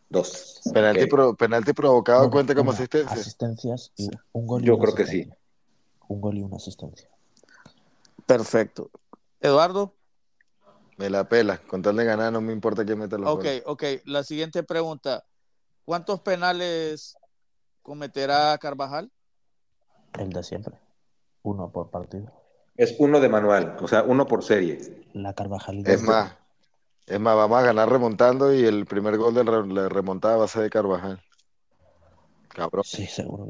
S2: Dos.
S5: Penalti,
S2: Ok.
S5: pro- penalti provocado
S4: Bueno,
S5: cuenta como
S4: una.
S5: asistencia.
S4: Asistencias y un gol y
S2: Yo
S4: una
S2: creo que sí.
S4: Un gol y una asistencia.
S3: perfecto. Eduardo,
S5: Me la pela. Con tal de ganar, no me importa quién meta los
S3: ok,
S5: goles.
S3: ok. La siguiente pregunta. ¿Cuántos penales cometerá Carvajal?
S4: El de siempre. Uno por partido.
S2: Es uno de manual, o sea, uno por serie.
S4: La Carvajalita.
S5: Es más, es más, vamos a ganar remontando y el primer gol de la remontada va a ser de Carvajal. Cabrón.
S4: Sí, seguro.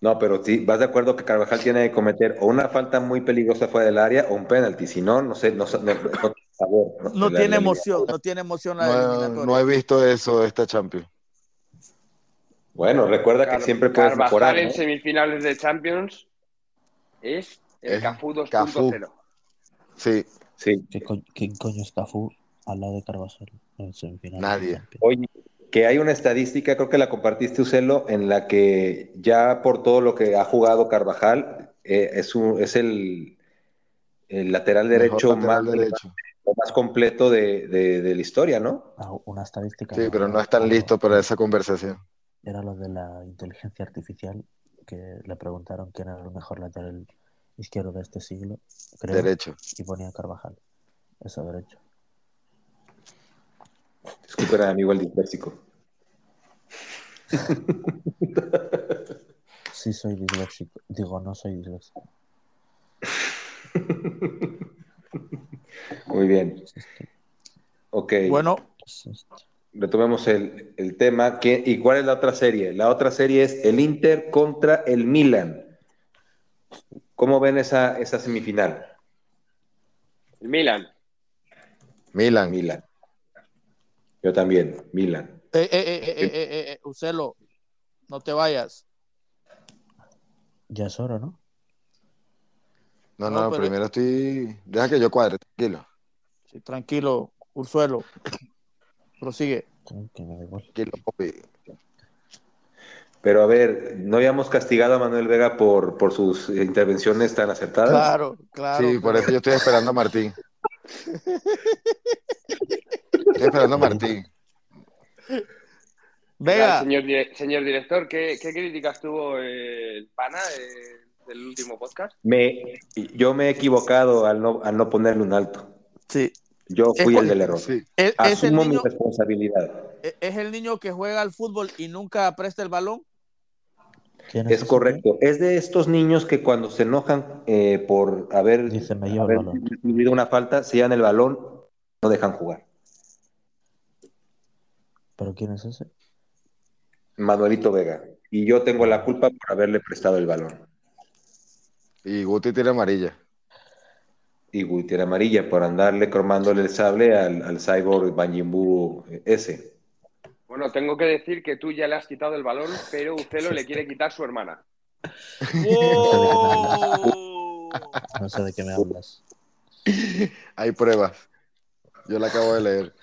S2: No, pero sí, vas de acuerdo que Carvajal tiene que cometer o una falta muy peligrosa fuera del área o un penalti. Si no, no sé, no, no, no- sabor.
S3: No tiene emoción, no tiene emoción la
S5: No,
S3: eliminatoria.
S5: no he visto eso de esta Champions.
S2: Bueno, recuerda
S6: Car-
S2: que siempre puedes
S6: Carvajal
S2: mejorar.
S6: en
S2: ¿no?
S6: semifinales de Champions es el
S5: Es
S6: Cafú 2.0.
S5: Cafú. Sí,
S2: Sí.
S4: ¿Qué co- ¿Quién coño es Cafú al lado de Carvajal en semifinales?
S5: Nadie.
S2: Oye, que hay una estadística, creo que la compartiste, Ucelo, en la que ya por todo lo que ha jugado Carvajal, eh, es, un- es el, el lateral derecho
S5: lateral
S2: más,
S5: derecho.
S2: Más completo de, de- de la historia, ¿no?
S4: Ah, Una estadística.
S5: Sí, pero no están listos para esa conversación.
S4: Era lo de la inteligencia artificial, que le preguntaron quién era el mejor lateral izquierdo de este siglo, creo,
S5: Derecho.
S4: y ponía Carvajal. Eso derecho.
S2: Disculpen, amigo el disléxico.
S4: Sí soy disléxico. Digo, no soy disléxico.
S2: Muy bien.
S4: Este,
S2: Ok.
S3: Bueno,
S4: este.
S2: retomemos el, el tema. ¿Qué- ¿Y cuál es la otra serie? La otra serie es el Inter contra el Milan. ¿Cómo ven esa, esa semifinal?
S6: El Milan.
S5: Milan.
S2: Milan. Yo también, Milan.
S3: eh, eh, eh, eh, eh, eh, eh, Ucelo, no te vayas.
S4: Ya es hora, ¿no?
S5: No,
S3: No,
S5: no,
S3: pero-
S5: primero estoy. Deja que yo cuadre, tranquilo.
S3: Sí, tranquilo, Ursuelo. Prosigue.
S5: Tranquilo, papi.
S2: Pero a ver, ¿no habíamos castigado a Manuel Vega por, por sus intervenciones tan acertadas?
S3: Claro, claro.
S5: Sí, por eso yo estoy esperando a Martín. Estoy esperando a Martín.
S3: Vega,
S6: Señor, dire- señor director, ¿qué, qué críticas tuvo el pana eh, del último podcast?
S2: Me, yo me he equivocado al no, al no ponerle un alto.
S3: sí.
S2: Yo
S3: Es
S2: fui el del error.
S7: Sí.
S3: ¿Es, es el
S2: Asumo mi
S3: niño,
S2: responsabilidad.
S3: ¿Es el niño que juega al fútbol y nunca presta el balón?
S4: ¿Quién
S2: Es correcto. Es de estos niños que cuando se enojan eh, por haber,
S4: Dice, "Me llevo el
S2: haber
S4: balón".
S2: recibido una falta, se llevan el balón, no dejan jugar.
S4: ¿Pero quién es ese?
S2: Manuelito Vega. Y yo tengo la culpa por haberle prestado el balón.
S7: Y Guti tiene amarilla.
S2: Y Gutiérrez Amarilla por andarle cromándole el sable al, al cyborg Banjimbu ese.
S6: Bueno, tengo que decir que tú ya le has quitado el balón, pero Ucelo le quiere quitar su hermana.
S3: ¡Wow!
S4: No sé de qué me hablas.
S7: Hay pruebas. Yo la acabo de leer.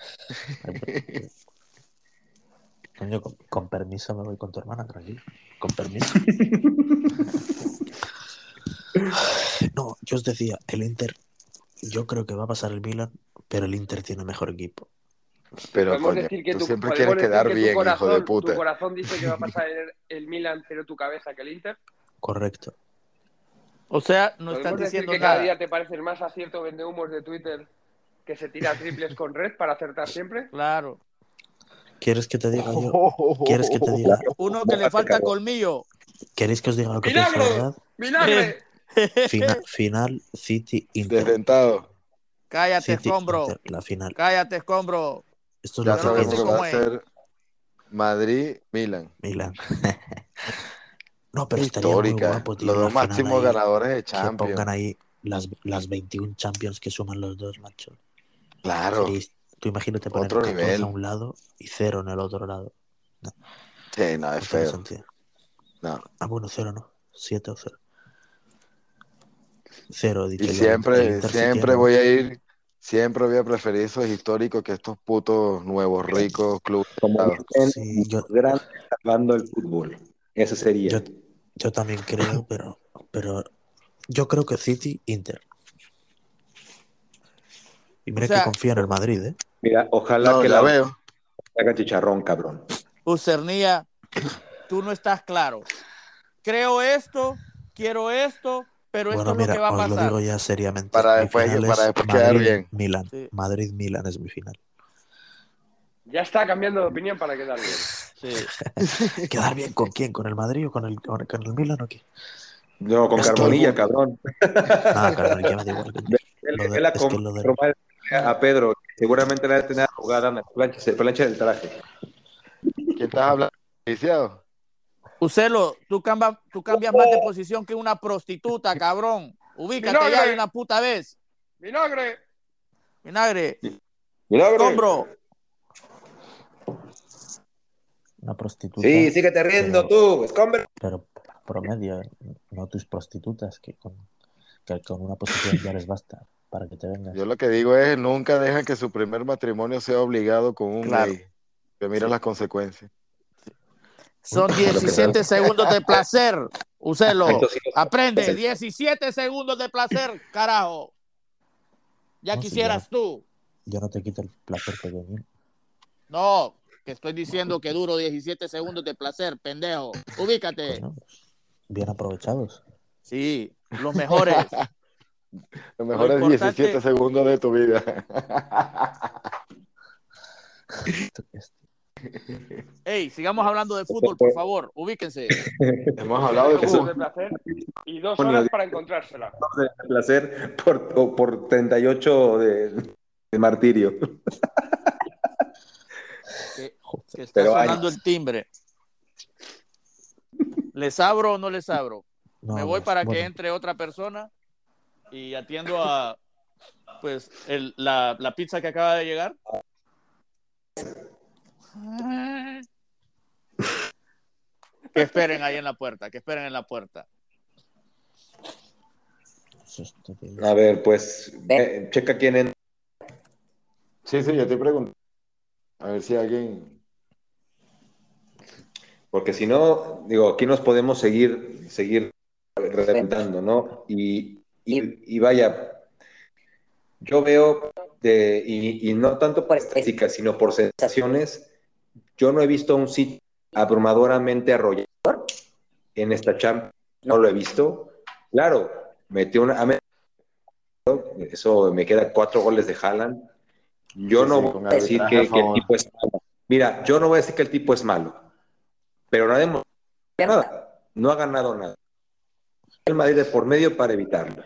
S4: Coño, con, con permiso me voy con tu hermana, tranquilo. Con permiso. No, yo os decía, el Inter, yo creo que va a pasar el Milan, pero el Inter tiene mejor equipo.
S7: Pero
S6: Podemos
S7: coño,
S6: decir que
S7: tú
S6: tu,
S7: siempre quieres quedar
S6: que tu
S7: bien,
S6: corazón,
S7: hijo de
S6: Tu
S7: puta.
S6: corazón dice que va a pasar el, el Milan, pero tu cabeza que el Inter.
S4: Correcto.
S3: O sea, no estás
S6: decir
S3: diciendo
S6: que cada día te parecen más a cierto vendehumos de Twitter que se tira triples con red para acertar siempre.
S3: Claro.
S4: ¿Quieres que te diga yo? ¿Quieres que te diga?
S3: Uno que le falta colmillo.
S4: ¿Queréis que os diga lo que pienso verdad?
S6: ¡Vinagre!
S4: Final, final City Inter.
S7: Desdentado.
S3: Cállate,
S4: City
S3: escombro.
S4: Inter, la final.
S3: Cállate, escombro.
S4: Esto es
S7: Ya
S4: lo que
S3: no
S7: sabemos que va a ser Madrid-Milan.
S4: Milan. no, pero estaría muy
S7: Histórica.
S4: guapo, tío.
S7: Los dos máximos
S4: ahí,
S7: ganadores de
S4: Que pongan
S7: Champions.
S4: ahí las, las 21 Champions que suman los dos, macho.
S7: Claro.
S4: Sería- tú imagínate poner
S7: Otro
S4: 14
S7: nivel.
S4: a un lado y cero en el otro lado.
S7: Sí, no, es
S4: No
S7: feo. No.
S4: Ah, bueno, cero no. Siete o cero. Cero, dicho
S7: Y siempre, siempre voy a ir, siempre voy a preferir esos históricos que estos putos nuevos ricos clubes.
S2: Como
S4: Sí, yo,
S2: grande salvando el fútbol. Ese sería.
S4: yo, yo también creo, pero, pero yo creo que City, Inter. Y mira
S3: O sea-
S4: que confía en el Madrid, ¿eh?
S2: Mira, ojalá
S7: No,
S2: que la
S7: veo.
S2: haga chicharrón, cabrón.
S3: Ucernía, tú no estás claro. Creo esto, quiero esto, pero
S4: Bueno,
S3: esto es
S4: mira,
S3: lo que va a
S4: os lo
S3: pasar.
S4: digo ya seriamente.
S7: Para
S4: Mi
S7: después- para
S4: es
S7: después quedar bien.
S4: Milan.
S3: Sí.
S4: Madrid-Milan es mi final.
S6: Ya está cambiando de opinión para quedar bien.
S3: Sí.
S4: ¿Quedar bien con quién? ¿Con el Madrid o con el, con el Milan o qué?
S2: No, con Carbonilla, cabrón.
S4: Carmen, ya me da igual.
S2: Él, la
S4: de-
S2: a Pedro. Seguramente la va a tener jugada en la plancha, plancha del traje.
S7: ¿Quién estás hablando? ¿Iniciado?
S3: Ucelo, tú, cambia- tú cambias más de posición que una prostituta, cabrón. Ubícate
S6: Vinagre.
S3: ya de una puta vez.
S6: ¡Vinagre!
S3: Vinagre,
S2: Milagro.
S3: escombro.
S4: Una prostituta.
S2: Sí, síguete riendo tú, escombro.
S4: Pero promedio, no tus prostitutas, que con, que con una posición ya les basta para que te vengas.
S7: Yo lo que digo es, nunca dejan que su primer matrimonio sea obligado con un
S3: Claro.
S7: gay. Que mira las consecuencias.
S3: Son 17 segundos de placer, Ucelo.
S2: Esto sí lo-
S3: Aprende, 17 segundos de placer, carajo. Ya
S4: No,
S3: quisieras tú.
S4: Yo no te quito el placer pequeño.
S3: No, que estoy diciendo que duro 17 segundos de placer, pendejo. Ubícate.
S4: Bueno, bien aprovechados.
S3: Sí, los mejores.
S7: Los mejores
S3: importante-
S7: 17 segundos de tu vida.
S3: Ey, sigamos hablando de fútbol, por favor. Ubíquense.
S7: Hemos hablado de fútbol.
S6: de placer y dos horas para encontrársela.
S2: de placer por, por 38 de, de martirio.
S3: Que, que está
S2: Pero hay-
S3: sonando el timbre. ¿Les abro o no les abro?
S4: No,
S3: Me voy para que
S4: bueno,
S3: entre otra persona y atiendo a pues el- la, la pizza que acaba de llegar. Que esperen ahí en la puerta, que esperen en la puerta.
S2: A ver, pues, eh, checa quién en.
S7: Sí, sí, yo te pregunto. A ver si alguien.
S2: Porque si no, digo, aquí nos podemos seguir, seguir reventando, ¿no? Y, y, y vaya, yo veo, de, y, y no tanto por estadísticas, sino por sensaciones, yo no he visto un sitio abrumadoramente arrollador en esta Champions. No lo he visto. Claro, metió una. Eso me queda cuatro goles de Haaland. Yo
S5: Sí,
S2: no
S5: sí,
S2: voy a decir que, el tipo es malo. Mira, yo no voy a decir que el tipo es malo, pero no ha demostrado nada. No ha ganado nada. El Madrid de por medio para evitarlo.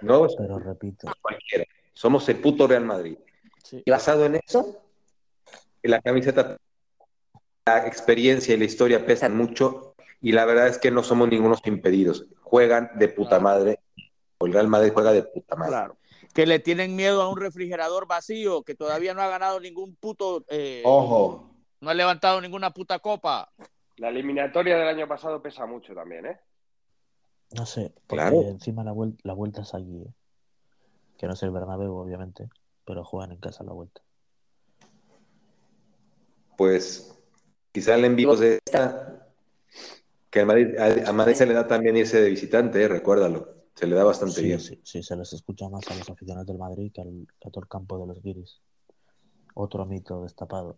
S2: No
S4: Pero repito,
S2: cualquiera. Somos el puto Real Madrid.
S3: Sí.
S2: Y basado en eso, la camiseta, la experiencia y la historia pesan mucho y la verdad es que no somos ningunos impedidos. Juegan de puta madre. El Real Madrid juega de puta madre.
S3: Claro. Que le tienen miedo a un refrigerador vacío, que todavía no ha ganado ningún puto. eh,
S5: Ojo,
S3: No ha levantado ninguna puta copa.
S6: La eliminatoria del año pasado pesa mucho también, ¿eh?
S4: no sé, porque
S2: Claro.
S4: encima la, vuel- la vuelta es allí, ¿eh? que no es el Bernabéu, obviamente, pero juegan en casa la vuelta.
S2: Pues quizá el envío de esta, que al Madrid, a, a Madrid se le da también irse de visitante, eh, recuérdalo. Se le da bastante
S4: Sí,
S2: bien.
S4: sí, sí, se les escucha más a los aficionados del Madrid que al, que a todo el campo de los guiris. Otro mito destapado.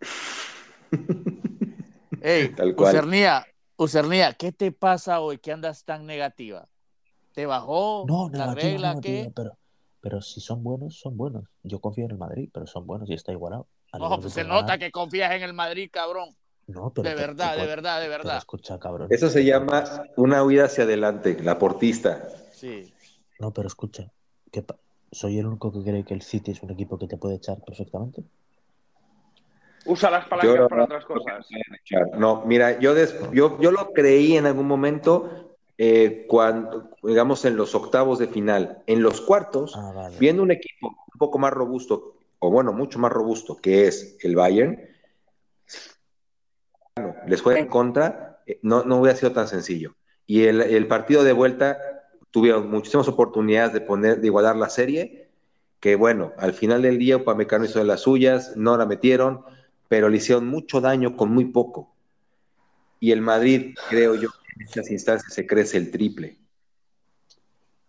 S3: Ey,
S2: Tal cual.
S3: Usernía, Usernía, ¿qué te pasa hoy que andas tan negativa? ¿Te bajó
S4: No,
S3: la
S4: negativa,
S3: regla?
S4: negativa,
S3: ¿Qué?
S4: pero, pero si son buenos, son buenos. Yo confío en el Madrid, pero son buenos y está igualado.
S3: No,
S4: que
S3: pues se nota que confías en el Madrid, cabrón.
S4: No, pero
S3: De
S4: que-
S3: verdad,
S4: que
S3: de verdad, de verdad.
S4: escucha, cabrón.
S2: Eso se llama una huida hacia adelante, la portista.
S3: Sí.
S4: No, pero escucha. ¿qué pa- ¿Soy el único que cree que el City es un equipo que te puede echar perfectamente?
S6: Usa las palancas
S2: Yo-
S6: para otras cosas.
S2: No, mira, yo, des- yo, yo lo creí en algún momento eh, cuando, digamos, en los octavos de final. En los cuartos,
S4: Ah, vale.
S2: viendo un equipo un poco más robusto, o bueno, mucho más robusto, que es el Bayern, bueno, les juega en contra, eh, no, no hubiera sido tan sencillo. Y el, el partido de vuelta tuvieron muchísimas oportunidades de poner, de igualar la serie, que bueno, al final del día Upamecano hizo de las suyas, no la metieron, pero le hicieron mucho daño con muy poco. Y el Madrid, creo yo, en estas instancias se crece el triple.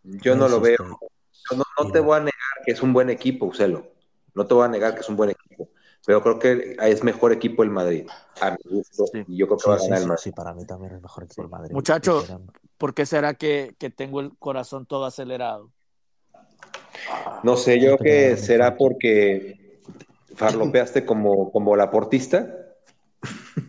S2: Yo no lo veo. Yo no, no te voy a negar que es un buen equipo, Ucelo. No te voy a negar que es un buen equipo. Pero creo que es mejor equipo el Madrid, a mi gusto.
S3: Sí.
S2: Y yo creo que
S4: Sí,
S2: va a
S4: sí,
S2: ganar el Madrid.
S4: sí, para mí también es mejor equipo el Madrid.
S3: Muchacho.
S4: Dijeron,
S3: ¿Por qué será que, que tengo el corazón todo acelerado?
S2: No sé, yo
S4: Creo que
S2: será porque farlopeaste como, como la portista.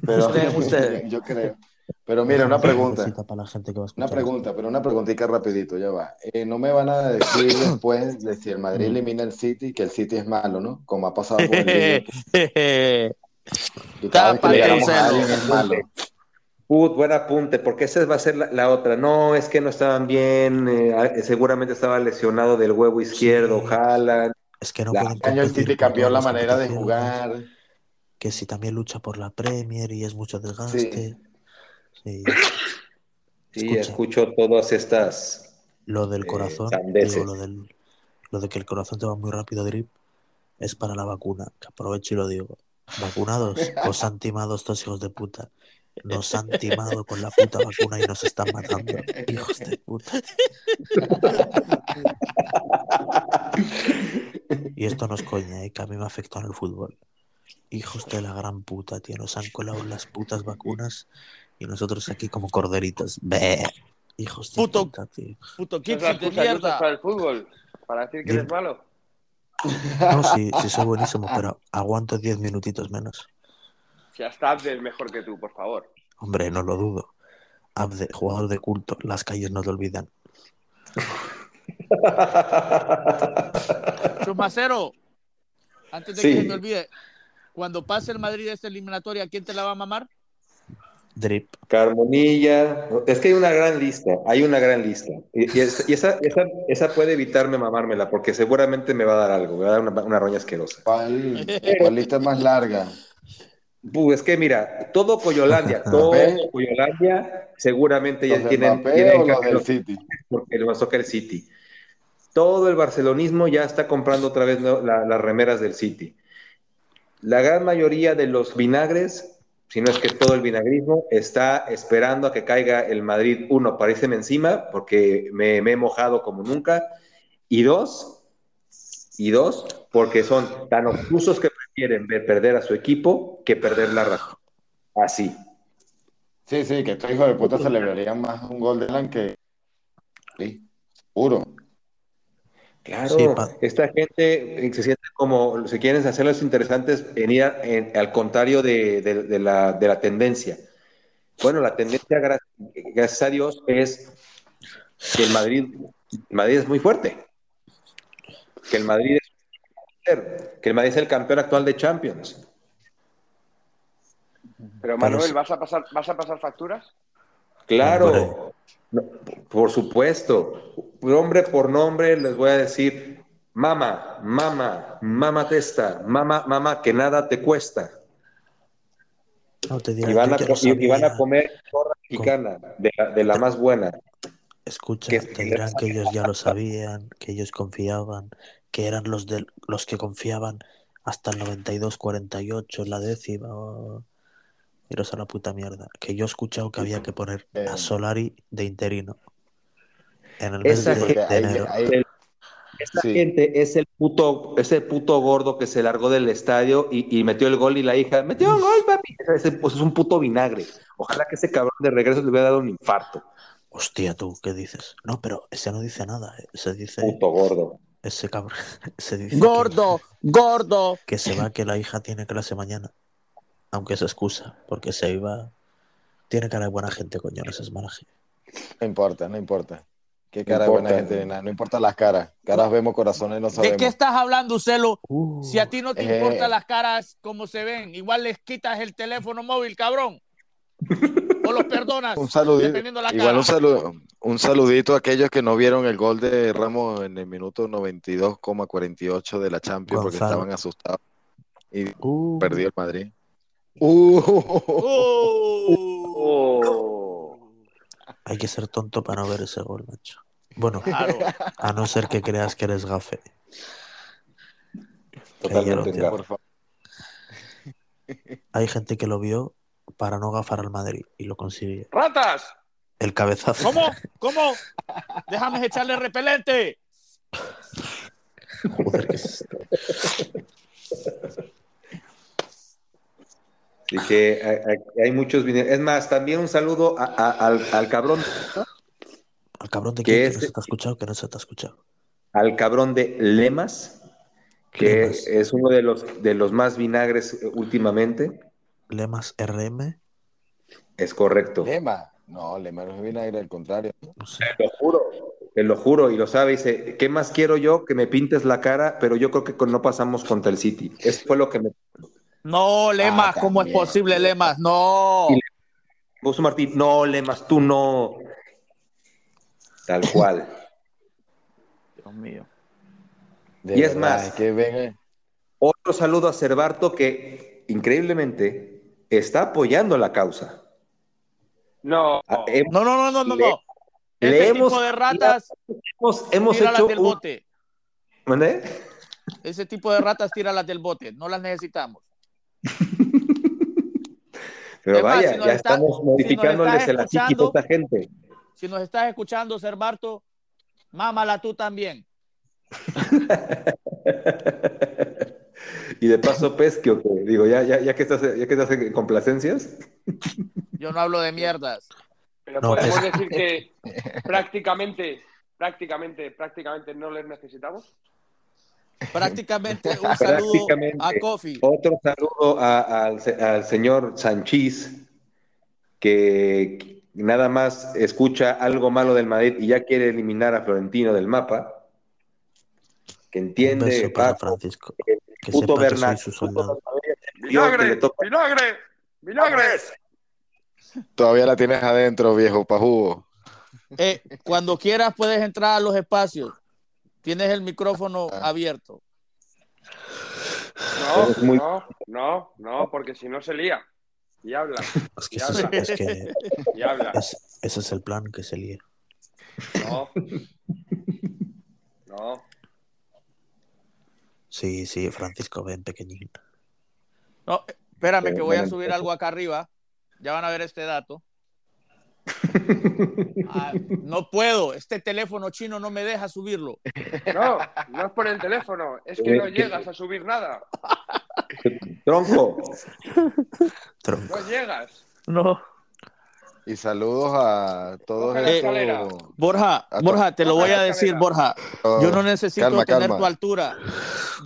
S5: pero
S3: Ustedes, ustedes.
S5: yo creo. Pero mira, una pregunta.
S4: Necesita para la gente que va a
S5: Una pregunta, pero una preguntita rapidito, ya va. Eh, no me van a decir después de si el Madrid elimina el City que el City es malo, ¿no? Como ha pasado con el cada es malo.
S2: Put, buen apunte, porque esa va a ser la, la otra. No, es que no estaban bien, eh, seguramente estaba lesionado del huevo izquierdo,
S4: Sí.
S2: Haaland.
S4: Es que no
S2: La-
S4: pueden
S5: Este año el City
S4: por
S5: cambió la manera de jugar.
S4: Que si también lucha por la Premier y es mucho desgaste. Sí.
S2: Sí,
S4: Escucha,
S2: escucho todas estas.
S4: lo del
S2: eh,
S4: corazón, digo, lo, del, lo de que el corazón te va muy rápido, Drip, es para la vacuna. Que aprovecho y lo digo. Vacunados, os han timado estos hijos de puta. Nos han timado con la puta vacuna y nos están matando. Hijos de puta. Y esto no es coña, ¿eh? que a mí me afectó en el fútbol. Hijos de la gran puta, tío. Nos han colado las putas vacunas y nosotros aquí como corderitos. Hijos de
S3: Puto-
S4: puta, tío.
S3: Puto
S6: Esa es la
S3: Kipsi de mierda.
S6: para el fútbol. Para decir que eres malo.
S4: No, sí, sí soy buenísimo, pero aguanto 10 minutitos menos.
S6: Si hasta Abdel es mejor que tú, por favor.
S4: Hombre, no lo dudo. Abde, jugador de culto, las calles no te olvidan.
S3: Chumacero, antes de
S2: Sí.
S3: que se me olvide, cuando pase el Madrid de esta eliminatoria, ¿quién te la va a mamar?
S4: Drip.
S2: Carmonilla, es que hay una gran lista, hay una gran lista. Y, y es- y esa, esa, esa puede evitarme mamármela, porque seguramente me va a dar algo, me va a dar una, una roña asquerosa.
S5: ¿Cuál, cuál lista es más larga?
S2: Puh, es que mira, todo Coyolandia, todo. Coyolandia, seguramente ya
S5: ¿Los de
S2: tienen, tienen
S5: del City?
S2: porque toca el City. Todo el barcelonismo ya está comprando otra vez ¿no? la- las remeras del City. La gran mayoría de los vinagres, si no es que todo el vinagrismo, está esperando a que caiga el Madrid, uno, paríseme encima, porque me, me he mojado como nunca, y dos, y dos, porque son tan obtusos que prefieren ver perder a su equipo que perder la razón. Así.
S5: Sí, sí, que estos hijos de puta celebrarían más un gol de Alan que. Sí, puro.
S2: Claro,
S4: Sí,
S2: esta gente eh, se siente como, si quieren hacerlos interesantes, en ir a- en- al contrario de, de- de la, de la tendencia. Bueno, la tendencia, gra- gracias a Dios, es que el Madrid, Madrid es muy fuerte. Que el Madrid es que el Madrid es el campeón actual de Champions.
S6: Pero Manuel. ¿vas a pasar, vas a pasar facturas?
S2: Claro, No, por supuesto. Nombre por nombre les voy a decir, mama, mama, mama testa, mama, mama, que nada te cuesta.
S4: No, te
S2: Y van a, co- y- van a comer torra mexicana, de la, de la más buena.
S4: Escucha,
S2: que-
S4: te dirán que ellos ya lo sabían, que ellos confiaban, que eran los de los que confiaban hasta el 92-48 en la décima. Iros a la puta mierda. Que yo he escuchado que había que poner
S5: Eh.
S4: a Solari de interino en el mes de, enero.
S2: Esta
S5: Sí.
S2: gente es el puto, ese puto gordo que se largó del estadio y, y metió el gol y la hija, metió un gol, papi. Ese, pues, es un puto vinagre. Ojalá que ese cabrón de regreso le hubiera dado un infarto.
S4: Hostia, tú, ¿qué dices? No, pero ese no dice nada. eh. Se dice,
S2: Puto gordo.
S4: ese cabrón, se dice que-
S3: Gordo, gordo.
S4: que se va, que la hija tiene clase mañana. Aunque es excusa, porque se iba. Tiene cara de buena gente, coño, no seas mala gente.
S5: No importa, no importa. Qué
S2: No
S5: cara de buena gente. No importa las caras. Caras vemos, corazones no
S3: ¿De
S5: sabemos.
S3: qué estás hablando, Celo?
S4: Uh,
S3: Si a ti no te
S5: eh.
S3: importan las caras como se ven, igual les quitas el teléfono móvil, cabrón. O los perdonas,
S7: Un saludito.
S3: dependiendo de la
S7: Igual
S3: cara.
S7: un, saludo, un saludito a aquellos que no vieron el gol de Ramos en el minuto 92,48 de la Champions porque estaban asustados y
S4: uh,
S7: perdió el Madrid. Uh,
S6: Oh.
S4: Hay que ser tonto para no ver ese gol, macho. Bueno,
S3: Claro.
S4: a no ser que creas que eres gafe.
S2: Totalmente
S4: Que
S5: Por favor.
S4: Hay gente que lo vio para no gafar al Madrid y lo consiguió.
S6: ¡Ratas!
S4: El cabezazo.
S3: ¿Cómo? ¿Cómo? Déjame echarle repelente.
S4: Joder, ¿qué es esto?
S2: Así que hay, muchos vine- Es más, también un saludo a- a- al, al cabrón,
S4: Al cabrón de
S2: Que
S4: quién que
S2: es-
S4: no se te ha escuchado, que no se te ha escuchado.
S2: al cabrón de Lemas, que
S4: Lemas.
S2: es uno de los, de los más vinagres eh, últimamente.
S4: Lemas RM.
S2: Es correcto.
S5: Lema. No, Lema no es vinagre, al contrario.
S4: No sé.
S2: Te lo juro, te lo juro, y lo sabe. Dice, ¿qué más quiero yo? Que me pintes la cara, pero yo creo que no pasamos contra el City. Eso fue lo que me
S3: No, Lemas,
S5: Ah,
S3: ¿cómo es posible, Lemas? No.
S2: Puso Martín. No, Lemas, tú no. Tal cual.
S3: Dios mío.
S5: De
S2: Y es más-
S5: que ven,
S2: Otro saludo a Cervarto que increíblemente está apoyando la causa.
S6: No.
S2: Ah, hem-
S3: No, no, no, no, no.
S2: Le-
S3: no.
S2: le
S3: Ese
S2: hemos-
S3: tipo de ratas,
S2: Hemos, hemos hecho
S3: del
S2: un...
S3: bote.
S2: ¿Mande?
S3: Ese tipo de ratas, tíralas del bote. No las necesitamos.
S2: Pero
S3: Es más,
S2: vaya,
S3: si
S2: ya
S3: está-
S2: estamos
S3: si
S2: modificándoles
S3: estás
S2: el psiquis a esta gente.
S3: Si nos estás escuchando, Cerbarto, mámala tú también.
S2: y de paso pesque o qué? Digo, ya, ya, ya que estás, ya que estás en complacencias.
S3: Yo no hablo de mierdas.
S6: Pero
S4: No,
S6: podemos
S4: es-
S6: decir que prácticamente, prácticamente, prácticamente no les necesitamos.
S3: Prácticamente un saludo
S2: Prácticamente.
S3: a Kofi.
S2: Otro saludo a- al, se- al señor Sanchís, que nada más escucha algo malo del Madrid y ya quiere eliminar a Florentino del mapa. Que
S4: Un
S2: entiende,
S4: beso para
S2: Paco,
S4: Francisco.
S2: que
S4: Que
S2: puto Bernat, toca-
S6: ¡Vinagre! ¡Vinagres!
S7: Todavía la tienes adentro, viejo, pa' jugo.
S3: Eh, cuando quieras puedes entrar a los espacios. Tienes el micrófono
S2: Ah.
S3: abierto.
S6: No,
S2: muy-
S6: no, no, no, porque si no se lía. Y habla,
S4: Es que, es-
S6: habla.
S4: es que
S6: y habla.
S4: es- ese es el plan que se líe.
S6: No. No.
S4: Sí, sí, Francisco, ven pequeñín.
S3: No, espérame que voy a subir algo acá arriba. Ya van a ver este dato. Ah, no puedo, este teléfono chino no me deja subirlo.
S6: No, no es por el teléfono, es que no llegas a subir nada.
S2: Tronco.
S4: Tronco.
S6: No llegas.
S3: No.
S7: Y saludos a todos
S6: escalera.
S3: Borja,
S7: A
S3: Borja, te lo voy a decir,
S6: escalera.
S3: Borja. Yo no necesito
S7: Calma,
S3: tener
S7: calma.
S3: tu altura.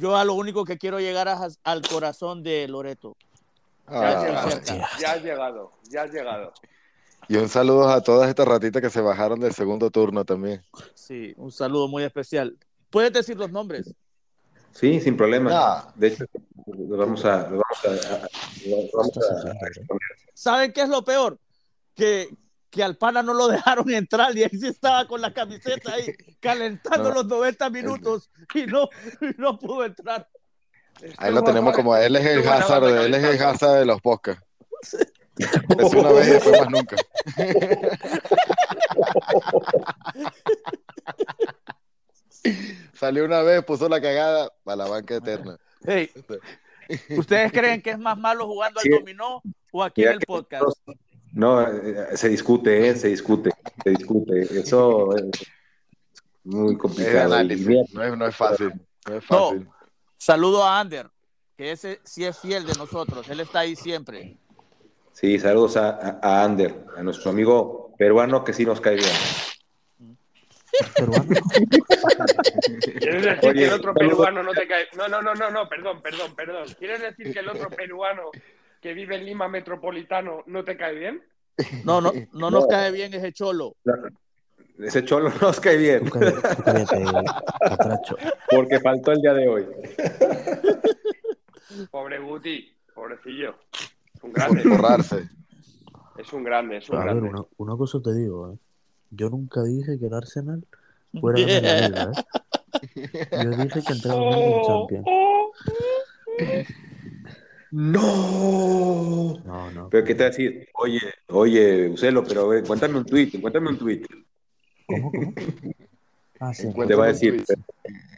S3: Yo a lo único que quiero llegar es al corazón de Loreto.
S6: Ya
S7: Ah.
S6: Ya has llegado. Ya has llegado.
S7: Y un saludo a todas estas ratitas que se bajaron del segundo turno también.
S3: Sí, un saludo muy especial. ¿Puedes decir los nombres?
S2: Sí, sin problema.
S7: Ah.
S2: De hecho, lo vamos a, lo vamos a, a- lo vamos a-
S4: ¿eh?
S3: ¿Saben qué es lo peor? Que, que al pana no lo dejaron entrar y ahí sí estaba con la camiseta ahí calentando
S7: No.
S3: los 90 minutos y no, y no pudo entrar.
S7: Ahí lo tenemos como él es el Hazard, él es el. Hazard de los podcasts. Es una vez y después más nunca. Salió una vez, puso la cagada a la banca eterna.
S3: Hey, ¿Ustedes creen que es más malo jugando al dominó o aquí en el podcast?
S2: No, eh, se discute, eh, se discute, se discute. Eso es muy complicado.
S7: No es, no es fácil. No es
S3: No.
S7: fácil.
S3: Saludo a Ander, que ese sí es fiel de nosotros. Él está ahí siempre.
S2: Sí, saludos a, a- a Ander, a nuestro amigo peruano que sí nos cae bien.
S4: Peruano.
S6: ¿Quieres decir
S2: Oye,
S6: que el otro peruano no te cae? No, no, no, no, no, perdón, perdón, perdón. ¿Quieres decir que el otro peruano que vive en Lima Metropolitano no te cae bien?
S3: No, no, no nos cae bien ese cholo.
S2: Ese cholo nos cae bien,
S4: Tú cállate, tú cállate, catracho.
S2: porque faltó el día de hoy.
S6: Pobre Guti, pobrecillo. Es un
S7: Por
S6: grande,
S7: borrarse.
S6: es un grande, es un
S4: A ver,
S6: grande.
S4: una, una cosa te digo, ¿eh? Yo nunca dije que el Arsenal fuera una liga, ¿eh? Yo dije que entraba bien en
S6: Oh,
S4: Champions.
S6: oh.
S2: ¡No!
S4: No, no.
S2: Pero qué te va a decir, oye, oye, Ucelo, pero eh, cuéntame un tweet, cuéntame un tweet.
S4: ¿Cómo, cómo? Ah, sí.
S2: Te va a decir,
S7: tweet.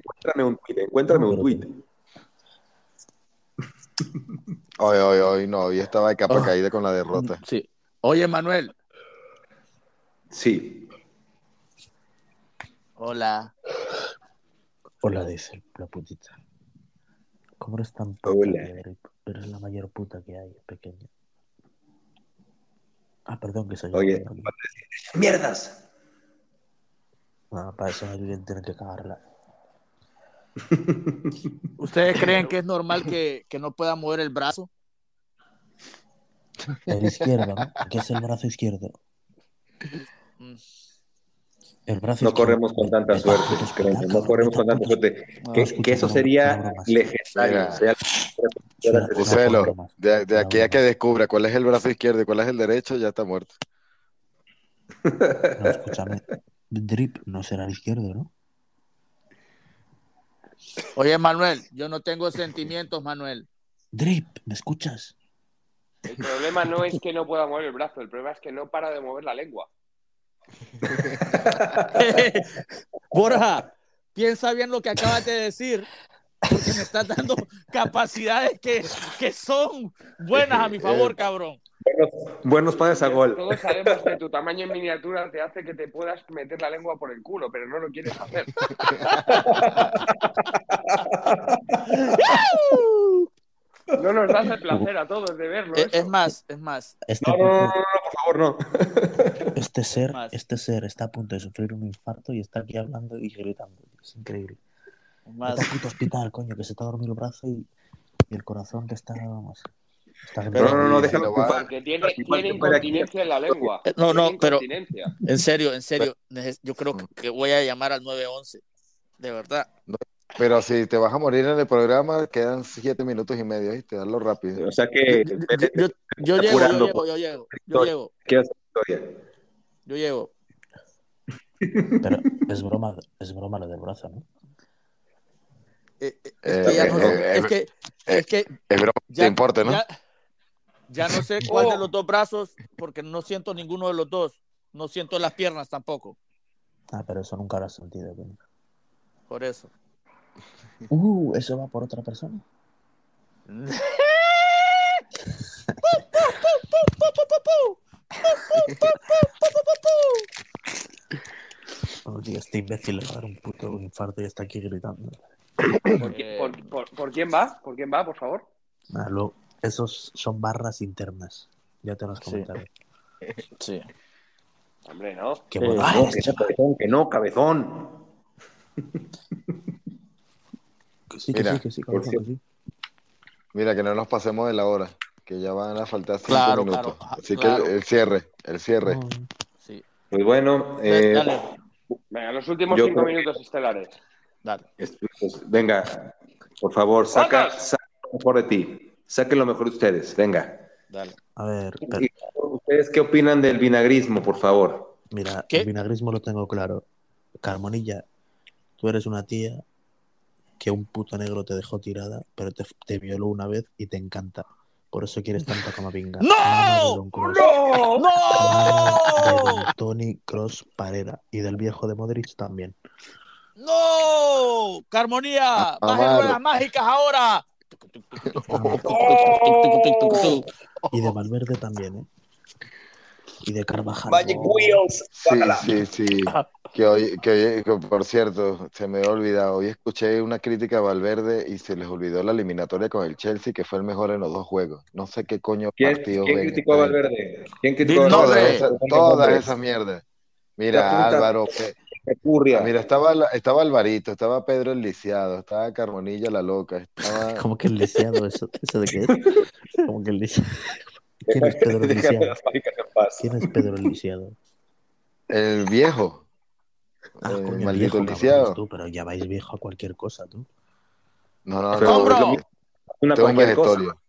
S2: encuéntrame un tweet, encuéntrame un tweet.
S7: Hoy, hoy, hoy, no, hoy estaba de capa
S3: Oh.
S7: caída con la derrota.
S3: Sí. Oye, Manuel.
S2: Sí,
S3: Hola.
S4: Hola, dice la putita. ¿Cómo eres tan puta?
S2: Hola.
S4: Eric? Eres la mayor puta que hay, pequeña. Ah, perdón, que soy
S2: Oye.
S4: yo.
S2: ¡Mierdas!
S4: Ah, para eso alguien tiene que cagarla.
S3: ¿Ustedes creen que es normal que, que no pueda mover el brazo?
S4: El izquierdo, ¿no? ¿Qué es el brazo izquierdo?
S3: Mm.
S4: El brazo
S2: No
S4: izquierdo.
S2: corremos con tanta suerte,
S4: pelacos,
S2: no corremos con tanta suerte. Que, eso sería legendario.
S7: De, de aquí a que descubra cuál es el brazo izquierdo y cuál es el derecho, ya está muerto.
S4: No, escúchame. Drip no será el izquierdo, ¿no?
S3: Oye, Manuel, yo no tengo sentimientos, Manuel.
S4: Drip, ¿me escuchas?
S6: El problema no es que no pueda mover el brazo, el problema es que no para de mover la lengua.
S3: Borja, piensa bien lo que acabas de decir, porque me estás dando capacidades que, que son buenas a mi favor, cabrón.
S2: Buenos, buenos pases a gol.
S6: Todos sabemos que tu tamaño en miniatura te hace que te puedas meter la lengua por el culo, pero no lo quieres hacer. No nos das el placer a todos de verlo.
S3: Es, más, es más.
S4: Este,
S2: No, no, no, no, por favor, no.
S4: este ser, este ser está a punto de sufrir un infarto y está aquí hablando y gritando. Es increíble.
S3: es más.
S4: Puto hospital, coño, que se te ha dormido el brazo y, y el corazón te está, vamos. Está
S2: No, no, no, no, déjame.
S6: Porque tiene, tiene incontinencia en la lengua.
S3: Eh, no, no,
S6: Tiene
S3: pero-. En serio, en serio. Yo creo que, que voy a llamar al 911. De verdad.
S7: Pero si te vas a morir en el programa, quedan siete minutos y medio, ¿viste? Hazlo rápido.
S2: O sea que,
S3: Yo, llego, yo llego, yo llego, yo llego, yo llego.
S4: Pero es broma, es broma lo del brazo, ¿no?
S3: Eh, eh, es que ya no
S7: eh, eh,
S3: es que, es que
S7: Es broma,
S3: ya,
S7: te importa, ¿no?
S3: ya, ya no sé cuál
S6: Oh.
S3: de los dos brazos, porque no siento ninguno de los dos. No siento las piernas tampoco.
S4: Ah, pero eso nunca lo has sentido, coño.
S3: Por eso.
S4: Uh, eso va por otra persona. Oh, tío, este imbécil le va a dar un puto infarto y está aquí gritando.
S6: ¿Por,
S3: Eh,
S6: por- por- por quién va? ¿Por quién va, por favor?
S4: Ah, luego, esos son barras internas. Ya te las
S3: Sí.
S4: comentaré.
S3: Sí.
S6: Hombre, ¿no?
S4: Qué
S3: Sí.
S4: bueno.
S2: No, que no, cabezón, que no, cabezón.
S4: que sí, que
S5: Mira,
S4: sí, que sí,
S2: por
S4: cabezón, que sí.
S5: Mira, que no nos pasemos de la hora, que ya van a faltar cinco
S3: Claro,
S5: minutos.
S3: claro,
S5: Así
S3: claro.
S5: que el cierre, el cierre.
S4: No,
S3: Sí.
S2: Pues bueno, eh,
S3: Dale,
S6: Venga, los últimos cinco
S2: que-
S6: minutos estelares.
S3: dale.
S2: es- pues, venga, por favor, saca, saca mejor de ti. Saquen lo mejor de ustedes, venga.
S3: Dale.
S4: A ver, pero-
S2: ¿Ustedes qué opinan del vinagrismo, por favor?
S4: mira,
S3: ¿Qué?
S4: el vinagrismo lo tengo claro. Carmonilla, tú eres una tía que un puto negro te dejó tirada, pero te, te violó una vez y te encanta. Por eso quieres tanta como pinga.
S3: ¡No!
S6: ¡No!
S4: De
S3: ¡No!
S4: Don Tony Cross Parera. Y del viejo de Modric también.
S3: ¡No! Carmonía, bajen ruedas mágicas ahora.
S4: Y de Valverde también, ¿eh? Y de Carvajal.
S2: Wheels.
S5: Sí, sí, sí. Que hoy, que hoy- que por cierto, se me había olvidado. Hoy escuché una crítica a Valverde y se les olvidó la eliminatoria con el Chelsea, que fue el mejor en los dos juegos. No sé qué coño
S2: ¿Quién,
S5: partidos
S2: quién
S5: ven
S2: criticó a. Valverde? ¿Quién criticó a Valverde?
S5: todas esas mierdas.
S2: La
S5: Mira, Álvaro, que,
S2: Curria.
S5: mira, estaba, estaba Alvarito, estaba Pedro el Lisiado, estaba Carmonilla la loca, estaba
S4: Como que el lisiado, ¿eso, ¿eso de qué es? Como que el lisiado. ¿Quién es Pedro el lisiado? ¿Quién es Pedro el lisiado?
S5: el viejo,
S4: Ah,
S5: el
S4: coño,
S5: maldito
S4: viejo, cabrón,
S5: lisiado.
S4: tú, pero ya vais viejo a cualquier cosa, tú.
S5: No, no, no,
S2: Una
S5: un vegetorio.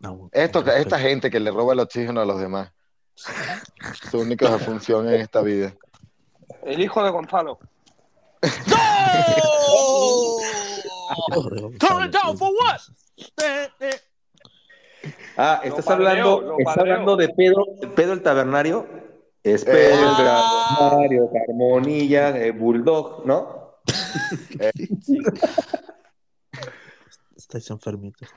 S4: No,
S5: Esto, esta gente que le roba el oxígeno a los demás. Su única función en esta vida.
S6: El hijo de Gonzalo.
S3: ¡No! Turn it down
S4: sí.
S3: for what? Eh, eh.
S2: Ah, estás hablando, estás hablando de Pedro, Pedro el tabernario. Es
S5: Eh,
S2: Pedro el
S3: Ah.
S2: tabernario, Carmonilla, eh, Bulldog, ¿no?
S4: Estáis enfermitos.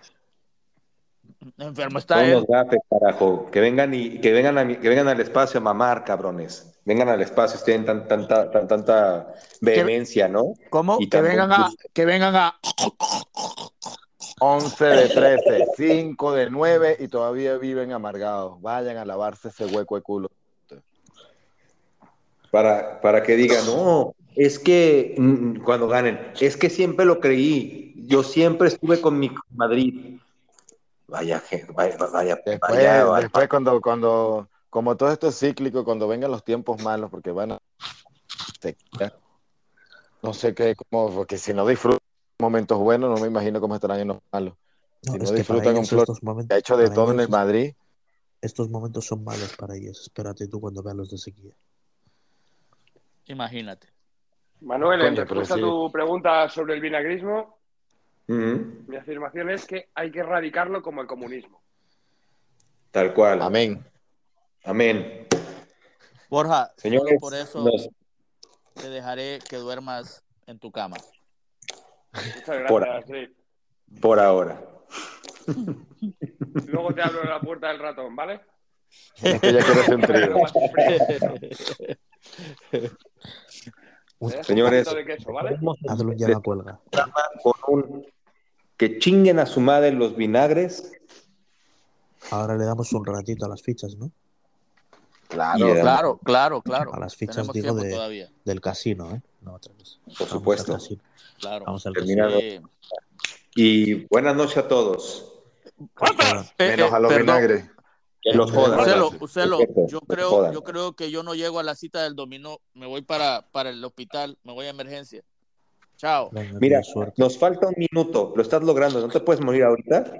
S3: Enfermo está él.
S2: los gafes, carajo. Que vengan y que vengan a que vengan al espacio a mamar, cabrones. Vengan al espacio, tienen tan, tanta, tan- tanta vehemencia, ¿no?
S3: ¿Cómo?
S2: Y
S3: Que vengan a, que vengan a.
S5: 11 de 13, 5 de 9 y todavía viven amargados. Vayan a lavarse ese hueco de culo.
S2: Para, para que digan, no, es que mm, cuando ganen, es que siempre lo creí. Yo siempre estuve con mi Madrid. Vaya, gente, vaya, vaya,
S5: Después,
S2: vaya, vaya.
S5: después cuando, cuando, como todo esto es cíclico, cuando vengan los tiempos malos, porque van a... No sé qué, cómo, porque si no disfrutan momentos buenos, no me imagino cómo estarán en los malos.
S4: No,
S5: Si no disfrutan un flor
S4: estos momentos,
S5: que ha hecho de todo en el Madrid,
S4: estos momentos son malos para ellos. Espérate tú cuando veas los de sequía.
S3: Imagínate.
S6: Manuel, en respuesta
S5: sí.
S6: a tu pregunta sobre el vinagrismo, Mi afirmación es que hay que erradicarlo como el comunismo.
S2: Tal cual.
S5: amén.
S2: Amén.
S3: Borja,
S2: Señores,
S3: solo por eso
S2: nos-
S3: te dejaré que duermas en tu cama.
S6: Muchas
S2: Por-
S6: gracias, Drake.
S2: por ahora.
S6: Luego te abro la puerta del ratón, ¿vale?
S5: Es que ya quiero hacer un trío.
S2: Señores.
S6: un de queso, ¿vale?
S4: Hazlo ya la cuelga.
S2: Con un que chinguen a su madre los vinagres.
S4: Ahora le damos un ratito a las fichas, ¿no?
S5: Claro,
S2: eh,
S3: Claro, claro, claro.
S4: A las fichas,
S3: Tenemos
S4: digo, de-
S3: todavía.
S4: Del casino, ¿eh? No.
S2: Por
S4: Vamos
S2: supuesto.
S4: al casino.
S3: Claro.
S4: Vamos al
S2: Terminado.
S3: Sí.
S2: Y buenas noches a todos.
S4: casino.
S3: Eh,
S5: menos
S3: eh,
S5: a los
S3: perdón.
S5: vinagres.
S2: Que los jodan.
S3: Ucelo,
S5: Jodan.
S3: Ucelo,
S2: Perfecto,
S3: yo creo, yo creo que yo no llego a la cita del dominó, me voy para, para el hospital, me voy a emergencia. Chao.
S4: Venga,
S2: Mira, nos falta un minuto. Lo estás logrando. ¿No te puedes morir ahorita?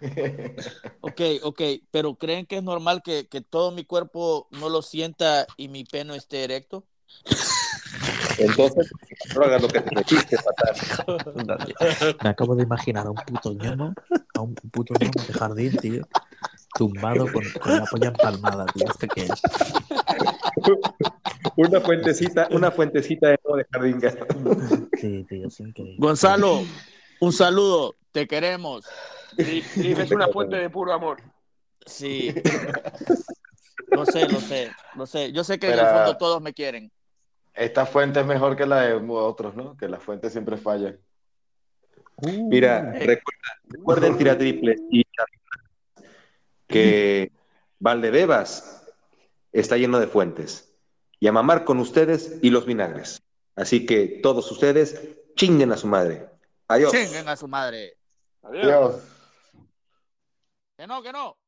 S3: Ok, ok, pero ¿creen que es normal que, que todo mi cuerpo no lo sienta y mi pene esté erecto?
S2: Entonces, no hagas lo que te metiste.
S4: Me acabo de imaginar a un puto ñomo, a un puto ñomo de jardín, tío, tumbado con, con la polla empalmada, tío. ¿Este qué es?
S2: Una fuentecita, una fuentecita de de jardín.
S4: Sí, tío, es increíble.
S3: Gonzalo, un saludo, te queremos.
S6: Drip es una fuente de puro amor.
S3: Sí. Lo sé, lo sé, lo sé. Yo sé que en el fondo todos me quieren.
S5: Esta fuente es mejor que la de otros, ¿no? Que la fuente siempre falla.
S2: Mira, recuerda- recuerden tirar triples y que Valdebebas está lleno de fuentes y a mamar con ustedes y los vinagres. Así que todos ustedes chinguen a su madre. Adiós.
S3: Chinguen a su madre.
S6: Adiós.
S5: Dios.
S3: Que no, que no.